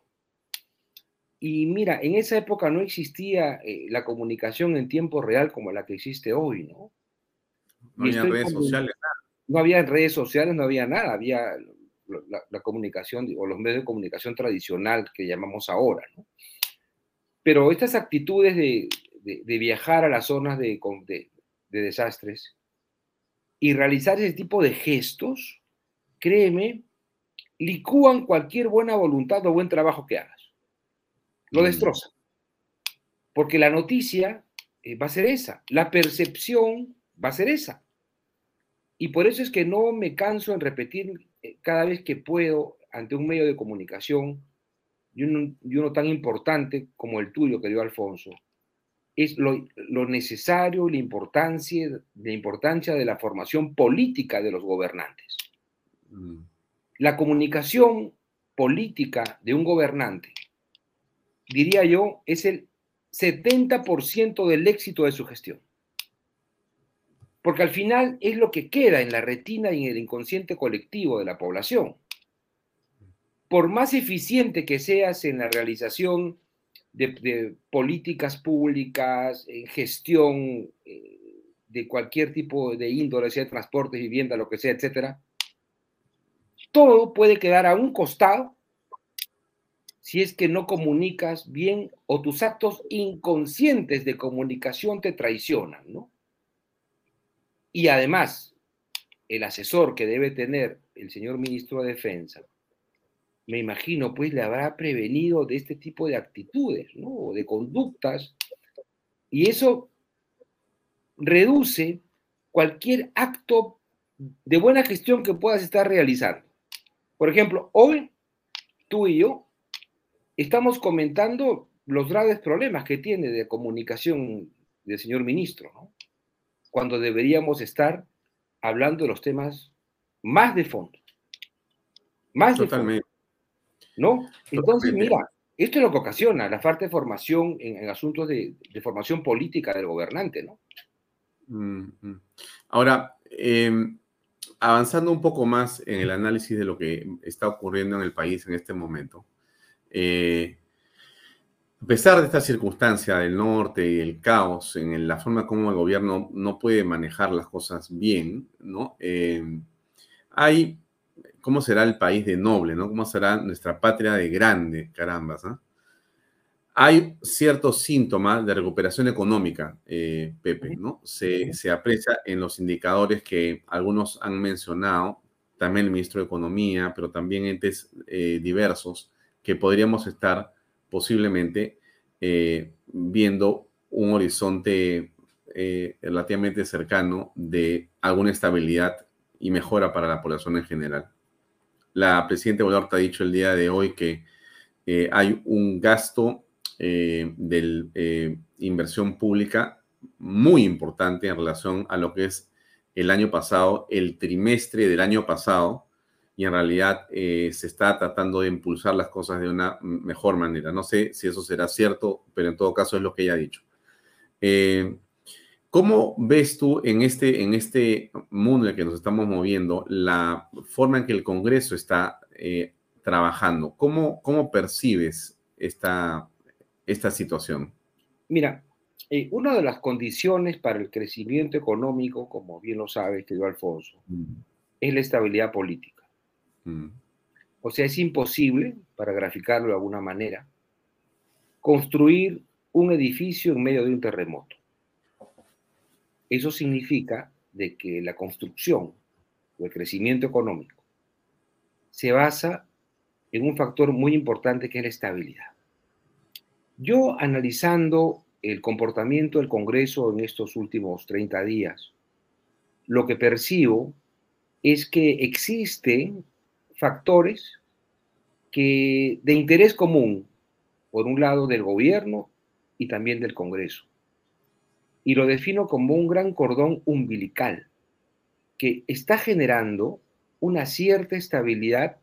Y mira, en esa época no existía eh, la comunicación en tiempo real como la que existe hoy, ¿no? No había redes sociales, No había redes sociales, no había nada, había la, comunicación o los medios de comunicación tradicional que llamamos ahora, ¿no? Pero estas actitudes de, viajar a las zonas de, de, desastres y realizar ese tipo de gestos, créeme, licúan cualquier buena voluntad o buen trabajo que hagas. Lo mm. destrozan. Porque la noticia eh, va a ser esa. La percepción va a ser esa. Y por eso es que no me canso en repetir eh, cada vez que puedo ante un medio de comunicación y uno, tan importante como el tuyo, que dio Alfonso, es lo, necesario, la importancia, la importancia de la formación política de los gobernantes. Mm. La comunicación política de un gobernante, diría yo, es el 70% del éxito de su gestión porque al final es lo que queda en la retina y en el inconsciente colectivo de la población. Por más eficiente que seas en la realización de, políticas públicas, en gestión eh, de cualquier tipo de índole, sea transporte, vivienda, lo que sea, etcétera, todo puede quedar a un costado si es que no comunicas bien o tus actos inconscientes de comunicación te traicionan, ¿no? Y además, el asesor que debe tener el señor ministro de Defensa me imagino, pues le habrá prevenido de este tipo de actitudes, ¿no? de conductas, y eso reduce cualquier acto de buena gestión que puedas estar realizando. Por ejemplo, hoy tú y yo estamos comentando los graves problemas que tiene de comunicación del señor ministro, ¿no? Cuando deberíamos estar hablando de los temas más de fondo. Más Totalmente. de fondo. ¿No? Entonces, mira, esto es lo que ocasiona la falta de formación en, asuntos de, formación política del gobernante, ¿no? Ahora, em, avanzando un poco más en el análisis de lo que está ocurriendo en el país en este momento, eh, a pesar de esta circunstancia del norte y el caos en la forma como el gobierno no puede manejar las cosas bien, ¿no? Em, hay, ¿cómo será el país de noble, ¿no? ¿Cómo será nuestra patria de grande, carambas, ¿no? Hay ciertos síntomas de recuperación económica, eh, Pepe, ¿no? Se, aprecia en los indicadores que algunos han mencionado, también el ministro de Economía, pero también entes eh, diversos, que podríamos estar posiblemente eh, viendo un horizonte relativamente cercano de alguna estabilidad y mejora para la población en general. La presidenta Boluarte ha dicho el día de hoy que hay un gasto eh, de eh, inversión pública muy importante en relación a lo que es el año pasado, el trimestre del año pasado, y en realidad eh, se está tratando de impulsar las cosas de una mejor manera. No sé si eso será cierto, pero en todo caso es lo que ella ha dicho. ¿Cómo ves tú en este, en este mundo en el que nos estamos moviendo la forma en que el Congreso está trabajando? ¿Cómo, ¿Cómo percibes esta, esta situación? Mira, eh, una de las condiciones para el crecimiento económico, como bien lo sabe, querido Alfonso, mm. es la estabilidad política. Mm. O sea, es imposible, para graficarlo de alguna manera, construir un edificio en medio de un terremoto. Eso significa de que la construcción o el crecimiento económico se basa en un factor muy importante que es la estabilidad. Yo analizando el comportamiento del Congreso en estos últimos 30 días, lo que percibo es que existen factores que de interés común, por un lado del gobierno y también del Congreso. Y lo defino como un gran cordón umbilical que está generando una cierta estabilidad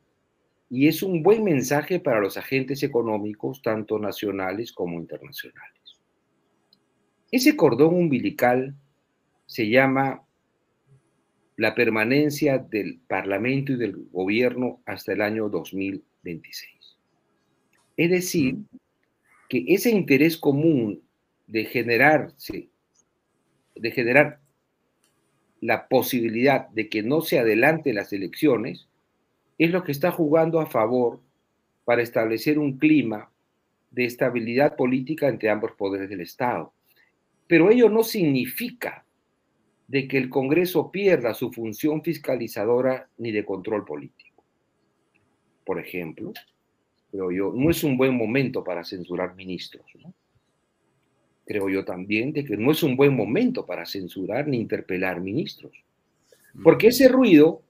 y es un buen mensaje para los agentes económicos, tanto nacionales como internacionales. Ese cordón umbilical se llama la permanencia del Parlamento y del gobierno hasta el año 2026. Es decir, que ese interés común de generarse, de generar la posibilidad de que no se adelante las elecciones, es lo que está jugando a favor para establecer un clima de estabilidad política entre ambos poderes del Estado. Pero ello no significa de que el Congreso pierda su función fiscalizadora ni de control político. Por ejemplo, creo yo, no es un buen momento para censurar ministros. Creo yo también de que no es un buen momento para censurar ni interpelar ministros. Porque ese ruido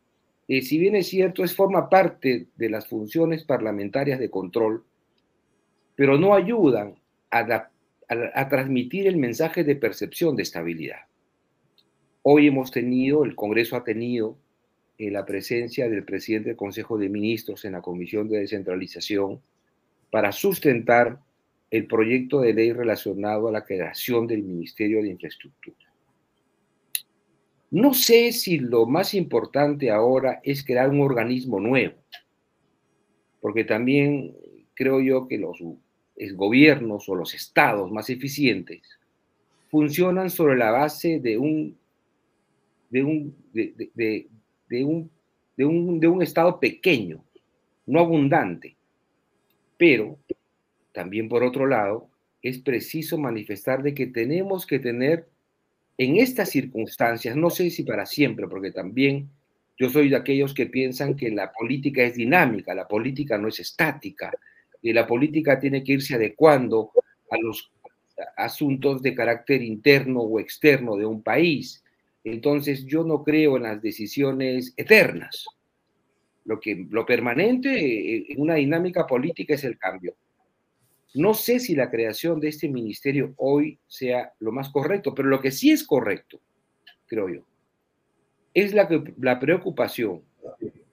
eh, si bien es cierto, es forma parte de las funciones parlamentarias de control, pero no ayudan a, transmitir el mensaje de percepción de estabilidad. Hoy hemos tenido, el Congreso ha tenido eh, la presencia del presidente del Consejo de Ministros en la Comisión de Descentralización para sustentar el proyecto de ley relacionado a la creación del Ministerio de Infraestructura. No sé si lo más importante ahora es crear un organismo nuevo, porque también creo yo que los gobiernos o los estados más eficientes funcionan sobre la base de un, de un, de, un, un, de un estado pequeño, no abundante, pero también por otro lado es preciso manifestar de que tenemos que tener en estas circunstancias, no sé si para siempre, porque también Yo soy de aquellos que piensan que la política es dinámica, la política no es estática, y la política tiene que irse adecuando a los asuntos de carácter interno o externo de un país. Entonces, yo no creo en las decisiones eternas. Lo, que, lo permanente en una dinámica política es el cambio. No sé si la creación de este ministerio hoy sea lo más correcto, pero lo que sí es correcto, creo yo, es la, la preocupación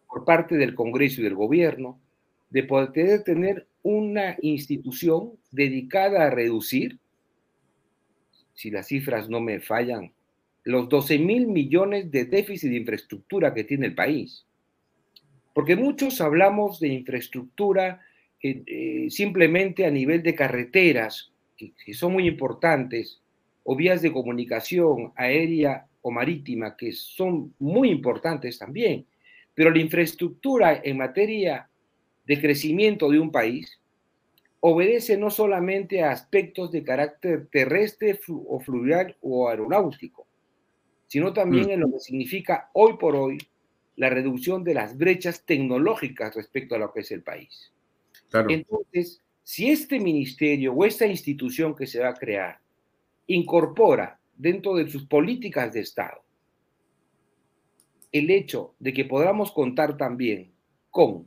por parte del Congreso y del gobierno de poder tener una institución dedicada a reducir, si las cifras no me fallan, los 12 mil millones de déficit de infraestructura que tiene el país. Porque muchos hablamos de infraestructura eh, eh, simplemente a nivel de carreteras, que, que son muy importantes, o vías de comunicación aérea o marítima, que son muy importantes también. Pero la infraestructura en materia de crecimiento de un país obedece no solamente a aspectos de carácter terrestre o fluvial o aeronáutico, sino también mm. en lo que significa hoy por hoy la reducción de las brechas tecnológicas respecto a lo que es el país. Entonces, si este ministerio o esta institución que se va a crear incorpora dentro de sus políticas de Estado el hecho de que podamos contar también con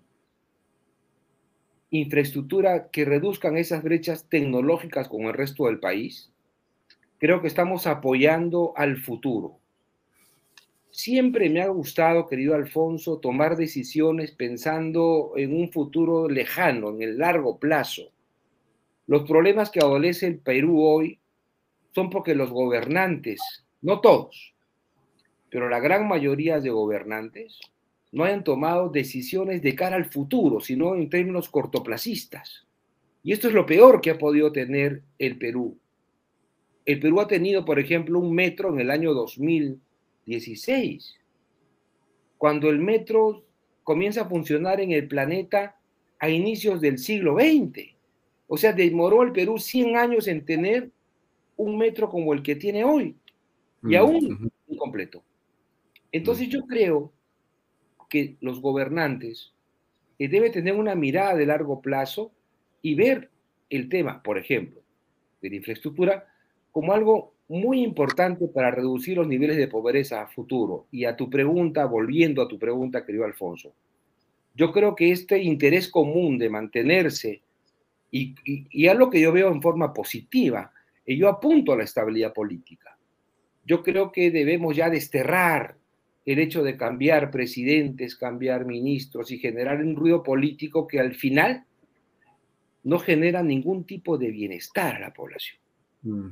infraestructura que reduzcan esas brechas tecnológicas con el resto del país, creo que estamos apoyando al futuro. Siempre me ha gustado, querido Alfonso, tomar decisiones pensando en un futuro lejano, en el largo plazo. Los problemas que adolece el Perú hoy son porque los gobernantes, no todos, pero la gran mayoría de gobernantes, no hayan tomado decisiones de cara al futuro, sino en términos cortoplacistas. Y esto es lo peor que ha podido tener el Perú. El Perú ha tenido, por ejemplo, un metro en el año 2000 16. Cuando el metro comienza a funcionar en el planeta a inicios del siglo XX. O sea, demoró el Perú 100 años en tener un metro como el que tiene hoy. Y aún incompleto. Entonces yo creo que los gobernantes eh, deben tener una mirada de largo plazo y ver el tema, por ejemplo, de la infraestructura como algo muy importante para reducir los niveles de pobreza a futuro. Y a tu pregunta, volviendo a tu pregunta, querido Alfonso, yo creo que este interés común de mantenerse, y, y, es lo que yo veo en forma positiva, y yo apunto a la estabilidad política. Yo creo que debemos ya desterrar el hecho de cambiar presidentes, cambiar ministros y generar un ruido político que al final no genera ningún tipo de bienestar a la población. Mm.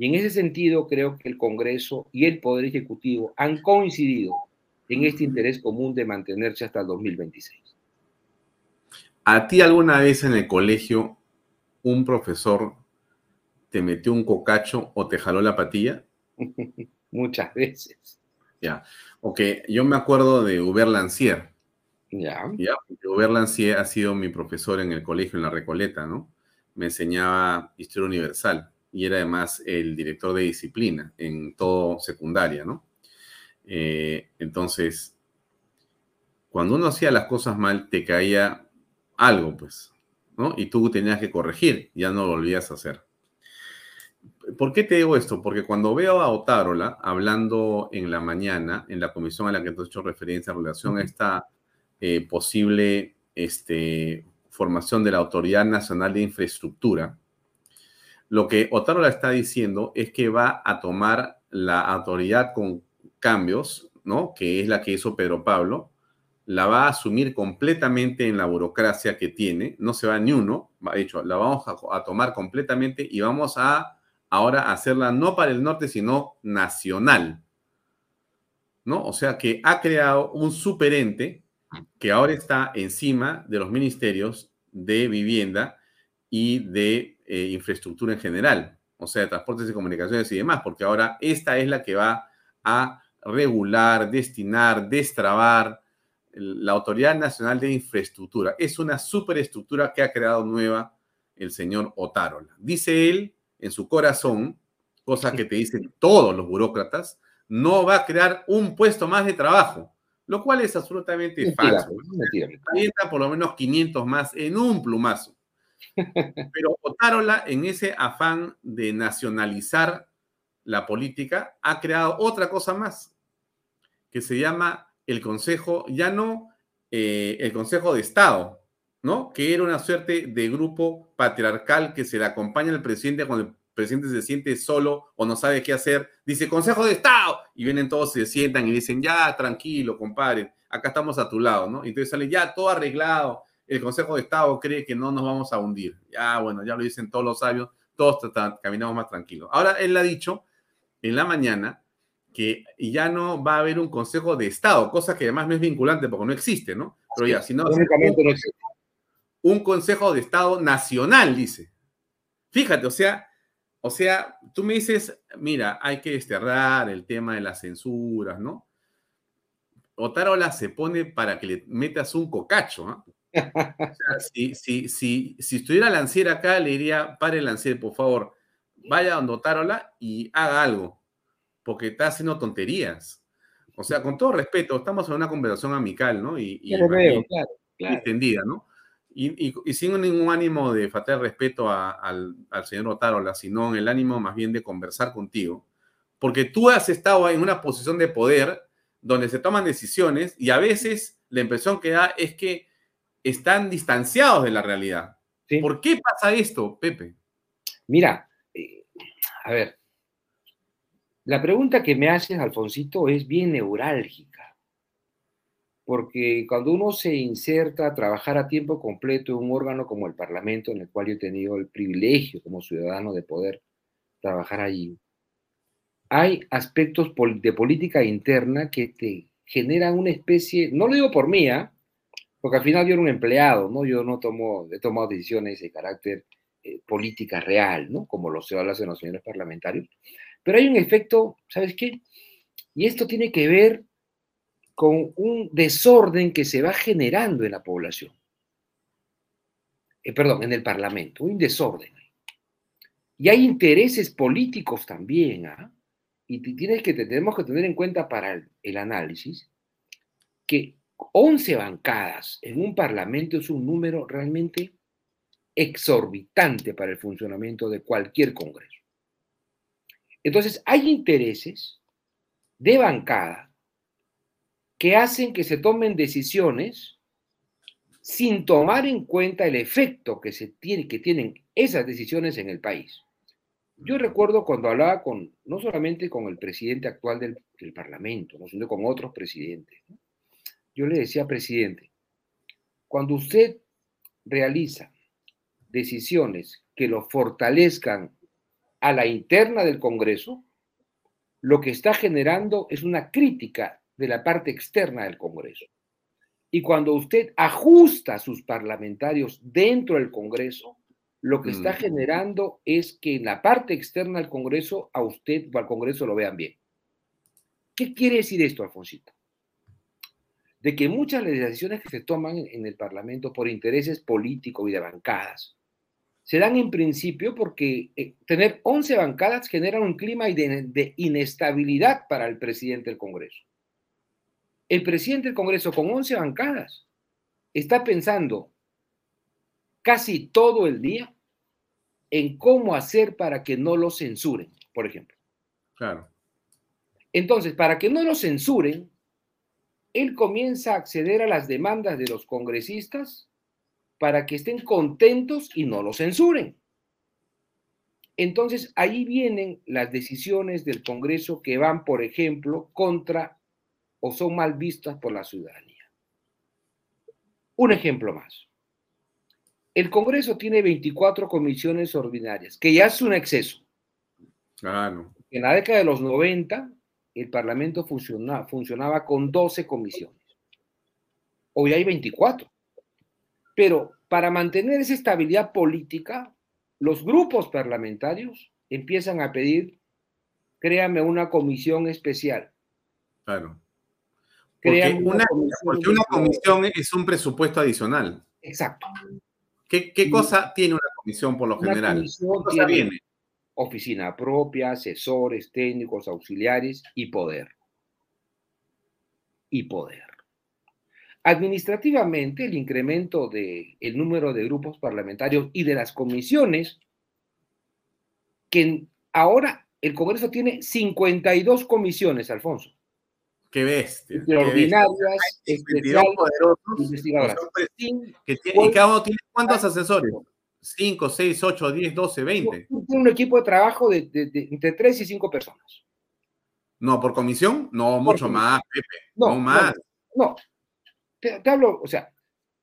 Y en ese sentido creo que el Congreso y el Poder Ejecutivo han coincidido en este interés común de mantenerse hasta el 2026. ¿A ti alguna vez en el colegio un profesor te metió un cocacho o te jaló la patilla? Muchas veces. Ya. Ok, yo me acuerdo de Hubert Lancier. Ya. Ya, Hubert Lancier ha sido mi profesor en el colegio en La Recoleta, ¿no? Me enseñaba historia universal y era además el director de disciplina en todo secundaria, ¿no? Eh, entonces, cuando uno hacía las cosas mal, te caía algo, pues, ¿no? Y tú tenías que corregir, ya no lo volvías a hacer. ¿Por qué te digo esto? Porque cuando veo a Otárola hablando en la mañana, en la comisión a la que tú has hecho referencia en relación a esta eh, posible este, formación de la Autoridad Nacional de Infraestructura, lo que Otárola está diciendo es que va a tomar la autoridad con cambios, ¿no? Que es la que hizo Pedro Pablo, la va a asumir completamente en la burocracia que tiene, no se va ni uno, ha dicho, la vamos a, tomar completamente y vamos a ahora hacerla no para el norte, sino nacional. ¿No? O sea que ha creado un superente que ahora está encima de los ministerios de vivienda y de eh, infraestructura en general, o sea, transportes y comunicaciones y demás, porque ahora esta es la que va a regular, destinar, destrabar la Autoridad Nacional de Infraestructura. Es una superestructura que ha creado nueva el señor Otárola. Dice él en su corazón, cosa que te dicen todos los burócratas, no va a crear un puesto más de trabajo. lo cual es absolutamente falso. Entra por lo menos 500 más en un plumazo. Pero Otárola, en ese afán de nacionalizar la política, ha creado otra cosa más, que se llama el Consejo, ya no eh, el Consejo de Estado, ¿no? Que era una suerte de grupo patriarcal que se le acompaña al presidente cuando el presidente se siente solo o no sabe qué hacer, dice Consejo de Estado, y vienen todos, se sientan y dicen, ya, tranquilo, compadre, acá estamos a tu lado, ¿no? Y entonces sale, ya, todo arreglado, el Consejo de Estado cree que no nos vamos a hundir. Ya, bueno, ya lo dicen todos los sabios, todos caminamos más tranquilos. Ahora, él ha dicho en la mañana que ya no va a haber un Consejo de Estado, cosa que además no es vinculante porque no existe, ¿no? Pero ya, si no... Un Consejo de Estado nacional, dice. Fíjate, o sea, o sea, tú me dices, mira, hay que desterrar el tema de las censuras, ¿no? Otarola se pone para que le metas un cocacho, ¿no? O sea, si, si, si, si, estuviera Lancier acá, le diría, pare Lancier, por favor, vaya donde Otarola y haga algo, porque está haciendo tonterías. O sea, con todo respeto, estamos en una conversación amical, ¿no? Y, y, claro, extendida, ¿no? Y, sin ningún ánimo de faltar respeto al, señor Otárola, sino en el ánimo más bien de conversar contigo, porque tú has estado en una posición de poder donde se toman decisiones y a veces la impresión que da es que están distanciados de la realidad. ¿Por qué pasa esto, Pepe? Mira, eh, a ver, la pregunta que me haces, Alfonsito, es bien neurálgica porque cuando uno se inserta a trabajar a tiempo completo en un órgano como el Parlamento, en el cual yo he tenido el privilegio como ciudadano de poder trabajar allí, hay aspectos de política interna que te generan una especie, no lo digo por mí, ¿ah? Porque al final yo era un empleado, ¿no? Yo no tomo, he tomado decisiones de carácter eh, política real, ¿no? Como lo se habla en los señores parlamentarios. Pero hay un efecto, ¿sabes qué? Y esto tiene que ver con un desorden que se va generando en la población. Eh, perdón, en el Parlamento, un desorden. Y hay intereses políticos también, ¿ah? Y tienes que, tenemos que tener en cuenta para el análisis que 11 bancadas en un Parlamento es un número realmente exorbitante para el funcionamiento de cualquier Congreso. Entonces, hay intereses de bancada que hacen que se tomen decisiones sin tomar en cuenta el efecto que, se tiene, que tienen esas decisiones en el país. Yo recuerdo cuando hablaba con, no solamente con el presidente actual del, Parlamento, sino con otros presidentes. Yo le decía, presidente, cuando usted realiza decisiones que lo fortalezcan a la interna del Congreso, lo que está generando es una crítica de la parte externa del Congreso. Y cuando usted ajusta a sus parlamentarios dentro del Congreso, lo que está mm. generando es que en la parte externa del Congreso a usted o al Congreso lo vean bien. ¿Qué quiere decir esto, Alfonsito? De que muchas de las decisiones que se toman en el Parlamento por intereses políticos y de bancadas se dan en principio porque eh, tener 11 bancadas genera un clima de inestabilidad para el presidente del Congreso el presidente del Congreso con 11 bancadas está pensando casi todo el día en cómo hacer para que no lo censuren, por ejemplo. Claro. Entonces, para que no lo censuren, él comienza a acceder a las demandas de los congresistas para que estén contentos y no lo censuren. Entonces, ahí vienen las decisiones del Congreso que van, por ejemplo, contra o son mal vistas por la ciudadanía. Un ejemplo más. El Congreso tiene 24 comisiones ordinarias, que ya es un exceso. Claro. En la década de los 90, el Parlamento funcionaba con 12 comisiones. Hoy hay 24. Pero para mantener esa estabilidad política, los grupos parlamentarios empiezan a pedir, créame, una comisión especial. Claro. Porque una, comisión es un presupuesto adicional. Exacto. ¿Qué, cosa tiene una comisión por lo general? Comisión tiene Oficina propia, asesores, técnicos, auxiliares y poder. Y poder. Administrativamente, el incremento del el número de grupos parlamentarios y de las comisiones, que ahora el Congreso tiene 52 comisiones, Alfonso. Qué bestia. Extraordinarias, especiales, investigadoras. ¿Y cada uno tiene cuántos asesores? 5, 6, 8, 10, 12, 20. Tiene un equipo de trabajo de, de, de, entre 3 y 5 personas. No, por comisión, no, mucho más, Pepe. No, no más. No, Te, te, hablo, o sea,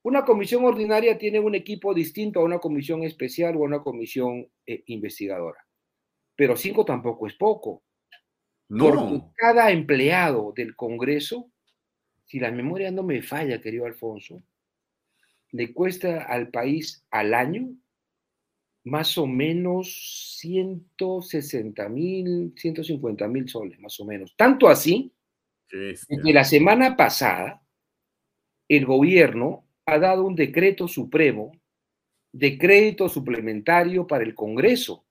una comisión ordinaria tiene un equipo distinto a una comisión especial o a una comisión eh, investigadora. Pero 5 tampoco es poco. No. Porque cada empleado del Congreso, si la memoria no me falla, querido Alfonso, le cuesta al país al año más o menos 160 mil, 150 mil soles, más o menos. Tanto así que la semana pasada el gobierno ha dado un decreto supremo de crédito suplementario para el Congreso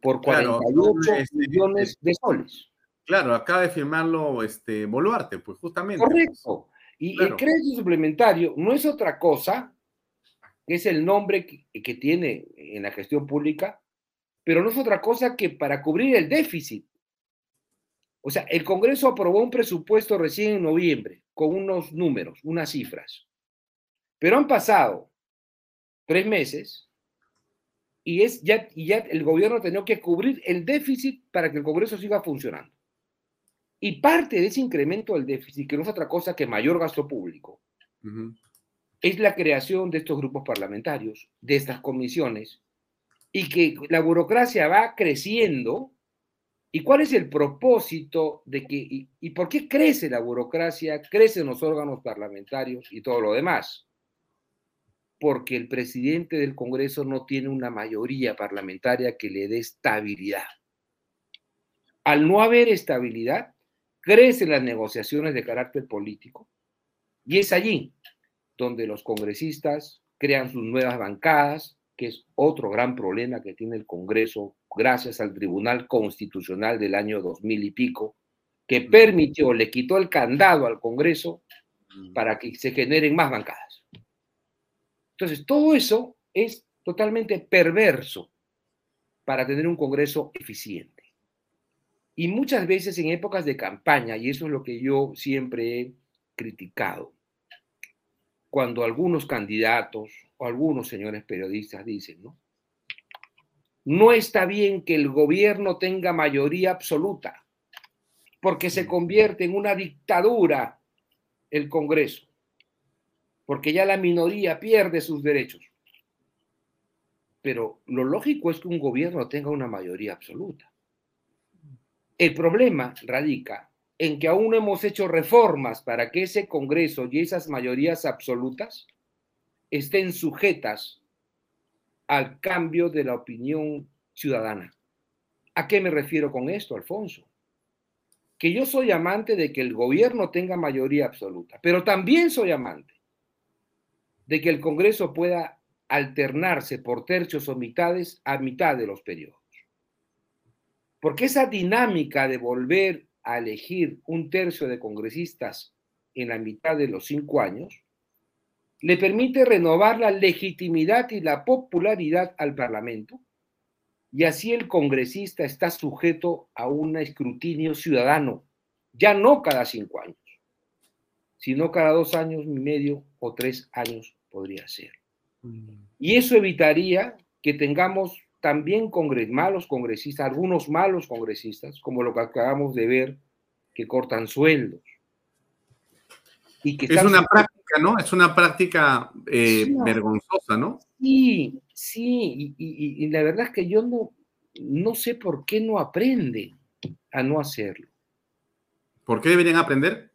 por 48 claro, millones de soles. Claro, acaba de firmarlo este, Boluarte, pues justamente. Correcto. Y claro. el crédito suplementario no es otra cosa es el nombre que, tiene en la gestión pública, pero no es otra cosa que para cubrir el déficit. O sea, el Congreso aprobó un presupuesto recién en noviembre con unos números, unas cifras, pero han pasado tres meses y, es ya, ya el gobierno tenido que cubrir el déficit para que el Congreso siga funcionando. Y parte de ese incremento del déficit, que no es otra cosa que mayor gasto público, uh es la creación de estos grupos parlamentarios, de estas comisiones, y que la burocracia va creciendo. ¿Y cuál es el propósito de que, y, por qué crece la burocracia, crecen los órganos parlamentarios y todo lo demás? Porque el presidente del Congreso no tiene una mayoría parlamentaria que le dé estabilidad. Al no haber estabilidad, crecen las negociaciones de carácter político. Y es allí donde los congresistas crean sus nuevas bancadas, que es otro gran problema que tiene el Congreso gracias al Tribunal Constitucional del año 2000 y pico, que permitió, le quitó el candado al Congreso para que se generen más bancadas. Entonces, todo eso es totalmente perverso para tener un Congreso eficiente. Y muchas veces en épocas de campaña, y eso es lo que yo siempre he criticado, cuando algunos candidatos o algunos señores periodistas dicen, ¿no? No está bien que el gobierno tenga mayoría absoluta, porque se convierte en una dictadura el Congreso, porque ya la minoría pierde sus derechos. Pero lo lógico es que un gobierno tenga una mayoría absoluta. El problema radica en que aún no hemos hecho reformas para que ese Congreso y esas mayorías absolutas estén sujetas al cambio de la opinión ciudadana. ¿A qué me refiero con esto, Alfonso? Que yo soy amante de que el gobierno tenga mayoría absoluta, pero también soy amante de que el Congreso pueda alternarse por tercios o mitades a mitad de los periodos. Porque esa dinámica de volver a elegir un tercio de congresistas en la mitad de los cinco años, le permite renovar la legitimidad y la popularidad al Parlamento, y así el congresista está sujeto a un escrutinio ciudadano, ya no cada cinco años, sino cada dos años y medio o tres años podría ser. Mm. Y eso evitaría que tengamos también congres, malos congresistas, algunos malos congresistas, como lo que acabamos de ver, que cortan sueldos. Y que es una práctica, ¿no? Es una práctica eh, sí, vergonzosa, ¿no? Sí, sí, y, y, y, la verdad es que yo no, no sé por qué no aprenden a no hacerlo. ¿Por qué deberían aprender?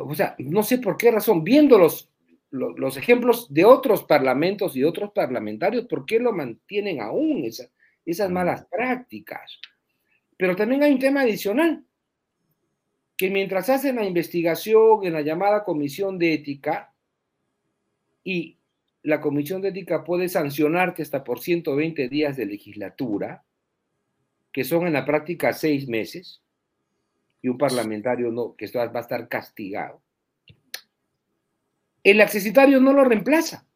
o sea, no sé por qué razón, viendo los los ejemplos de otros parlamentos y otros parlamentarios, ¿por qué lo mantienen aún esa, esas malas prácticas? Pero también hay un tema adicional, que mientras hacen la investigación en la llamada comisión de ética, y la comisión de ética puede sancionarte hasta por 120 días de legislatura, que son en la práctica seis meses, y un parlamentario no, que va a estar castigado el accesitario no lo reemplaza.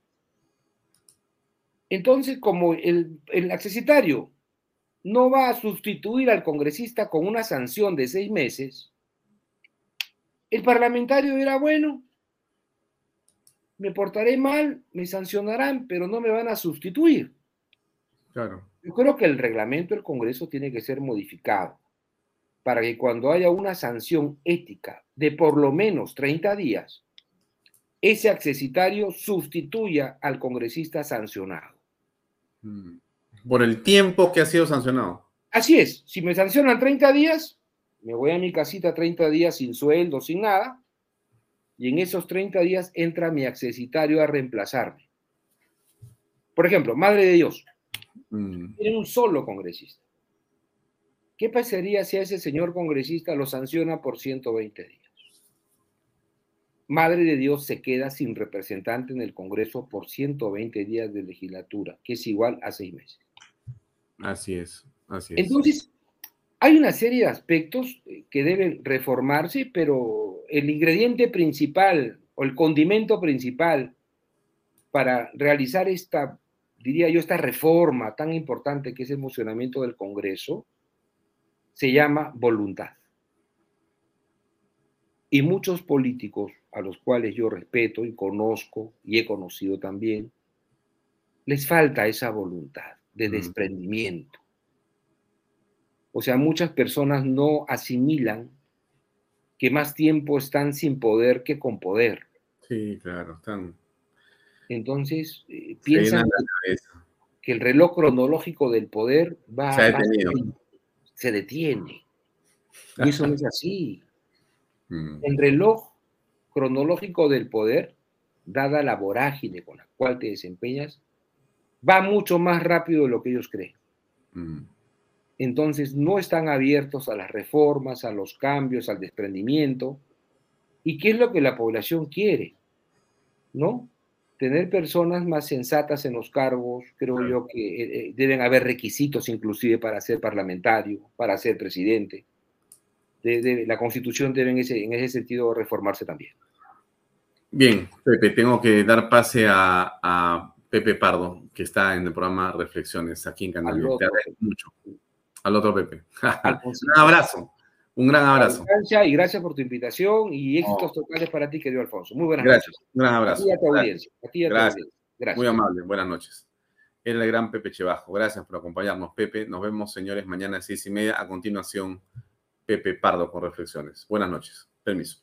Entonces, como el, el accesitario no va a sustituir al congresista con una sanción de seis meses, el parlamentario dirá, bueno, me portaré mal, me sancionarán, pero no me van a sustituir. Claro. Yo creo que el reglamento del Congreso tiene que ser modificado para que cuando haya una sanción ética de por lo menos 30 días, ese accesitario sustituya al congresista sancionado. Mm. Por el tiempo que ha sido sancionado. Así es, si me sancionan 30 días, me voy a mi casita 30 días sin sueldo, sin nada, y en esos 30 días entra mi accesitario a reemplazarme. Por ejemplo, Madre de Dios, mm. tiene un solo congresista. ¿Qué pasaría si a ese señor congresista lo sanciona por 120 días? Madre de Dios se queda sin representante en el Congreso por 120 días de legislatura, que es igual a seis meses. Así es, así es. Entonces, hay una serie de aspectos que deben reformarse, pero el ingrediente principal o el condimento principal para realizar esta, diría yo, esta reforma tan importante que es el funcionamiento del Congreso, se llama voluntad. Y muchos políticos, a los cuales yo respeto y conozco y he conocido también, les falta esa voluntad de desprendimiento. O sea, muchas personas no asimilan que más tiempo están sin poder que con poder. Sí, claro, están. Entonces, eh, piensan que el reloj cronológico del poder va, se, va se detiene. Y eso no es así. Mm. El reloj cronológico del poder, dada la vorágine con la cual te desempeñas, va mucho más rápido de lo que ellos creen. Mm. Entonces no están abiertos a las reformas, a los cambios, al desprendimiento. ¿Y qué es lo que la población quiere? ¿No? Tener personas más sensatas en los cargos, creo yo que eh, eh, deben haber requisitos inclusive para ser parlamentario, para ser presidente. la constitución debe en ese, en ese sentido reformarse también. Bien, Pepe, tengo que dar pase a, Pepe Pardo, que está en el programa Reflexiones aquí en Canal. Te agradezco mucho al otro Pepe. un abrazo. Un gran abrazo. Y gracias por tu invitación y éxitos totales para ti, querido Alfonso. Muy buenas gracias. noches. Un gran abrazo. A ti y a tu audiencia. A ti y a tu gracias. gracias. Muy amable. Buenas noches. El gran Pepe Chebajo. Gracias por acompañarnos, Pepe. Nos vemos, señores, mañana a seis y media. A continuación, Pepe Pardo con reflexiones. Buenas noches. Permiso.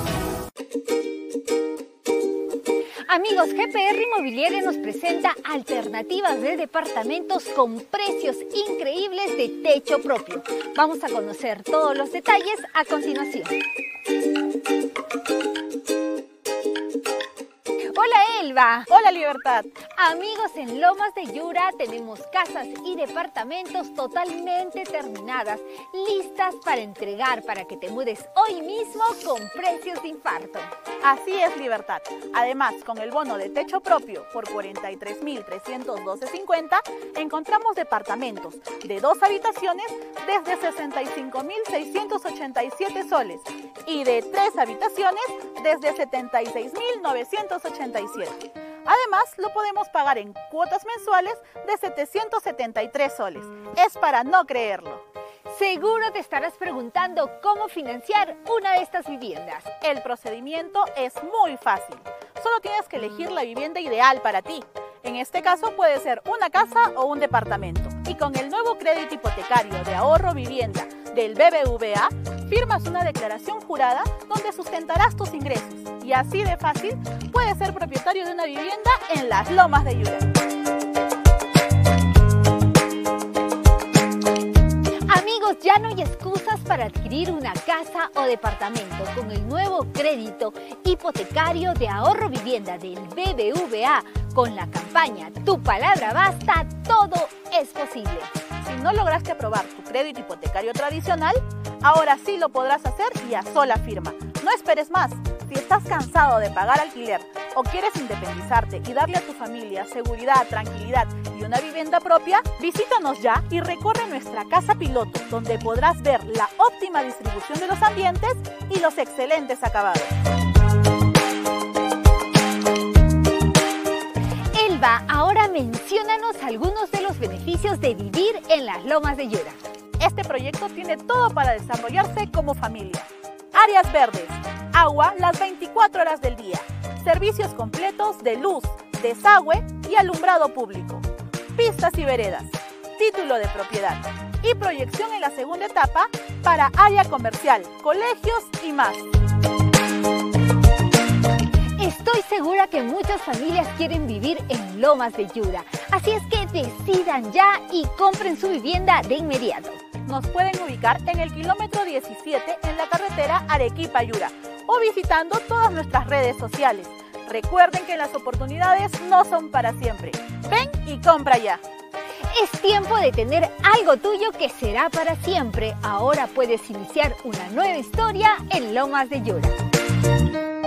Amigos, GPR Inmobiliaria nos presenta alternativas de departamentos con precios increíbles de techo propio. Vamos a conocer todos los detalles a continuación. Hola Elba. Hola Libertad. Amigos, en Lomas de Yura tenemos casas y departamentos totalmente terminadas, listas para entregar para que te mudes hoy mismo con precios de infarto. Así es Libertad. Además, con el bono de techo propio por 43.312.50, encontramos departamentos de dos habitaciones desde 65.687 soles y de tres habitaciones desde 76.987. Además, lo podemos pagar en cuotas mensuales de 773 soles. Es para no creerlo. Seguro te estarás preguntando cómo financiar una de estas viviendas. El procedimiento es muy fácil. Solo tienes que elegir la vivienda ideal para ti. En este caso puede ser una casa o un departamento. Y con el nuevo crédito hipotecario de ahorro vivienda del BBVA, firmas una declaración jurada donde sustentarás tus ingresos. Y así de fácil puedes ser propietario de una vivienda en las lomas de Yura. Amigos, ya no hay excusas para adquirir una casa o departamento con el nuevo crédito hipotecario de ahorro vivienda del BBVA con la campaña Tu palabra basta, todo es posible. Si no lograste aprobar tu crédito hipotecario tradicional, ahora sí lo podrás hacer y a sola firma. No esperes más. Si estás cansado de pagar alquiler o quieres independizarte y darle a tu familia seguridad, tranquilidad y una vivienda propia, visítanos ya y recorre nuestra casa piloto, donde podrás ver la óptima distribución de los ambientes y los excelentes acabados. Ahora menciónanos algunos de los beneficios de vivir en las lomas de Yura. Este proyecto tiene todo para desarrollarse como familia. Áreas verdes, agua las 24 horas del día, servicios completos de luz, desagüe y alumbrado público, pistas y veredas, título de propiedad y proyección en la segunda etapa para área comercial, colegios y más. Estoy segura que muchas familias quieren vivir en Lomas de Yura, así es que decidan ya y compren su vivienda de inmediato nos pueden ubicar en el kilómetro 17 en la carretera Arequipa-Yura o visitando todas nuestras redes sociales. Recuerden que las oportunidades no son para siempre. Ven y compra ya. Es tiempo de tener algo tuyo que será para siempre. Ahora puedes iniciar una nueva historia en Lomas de Yura.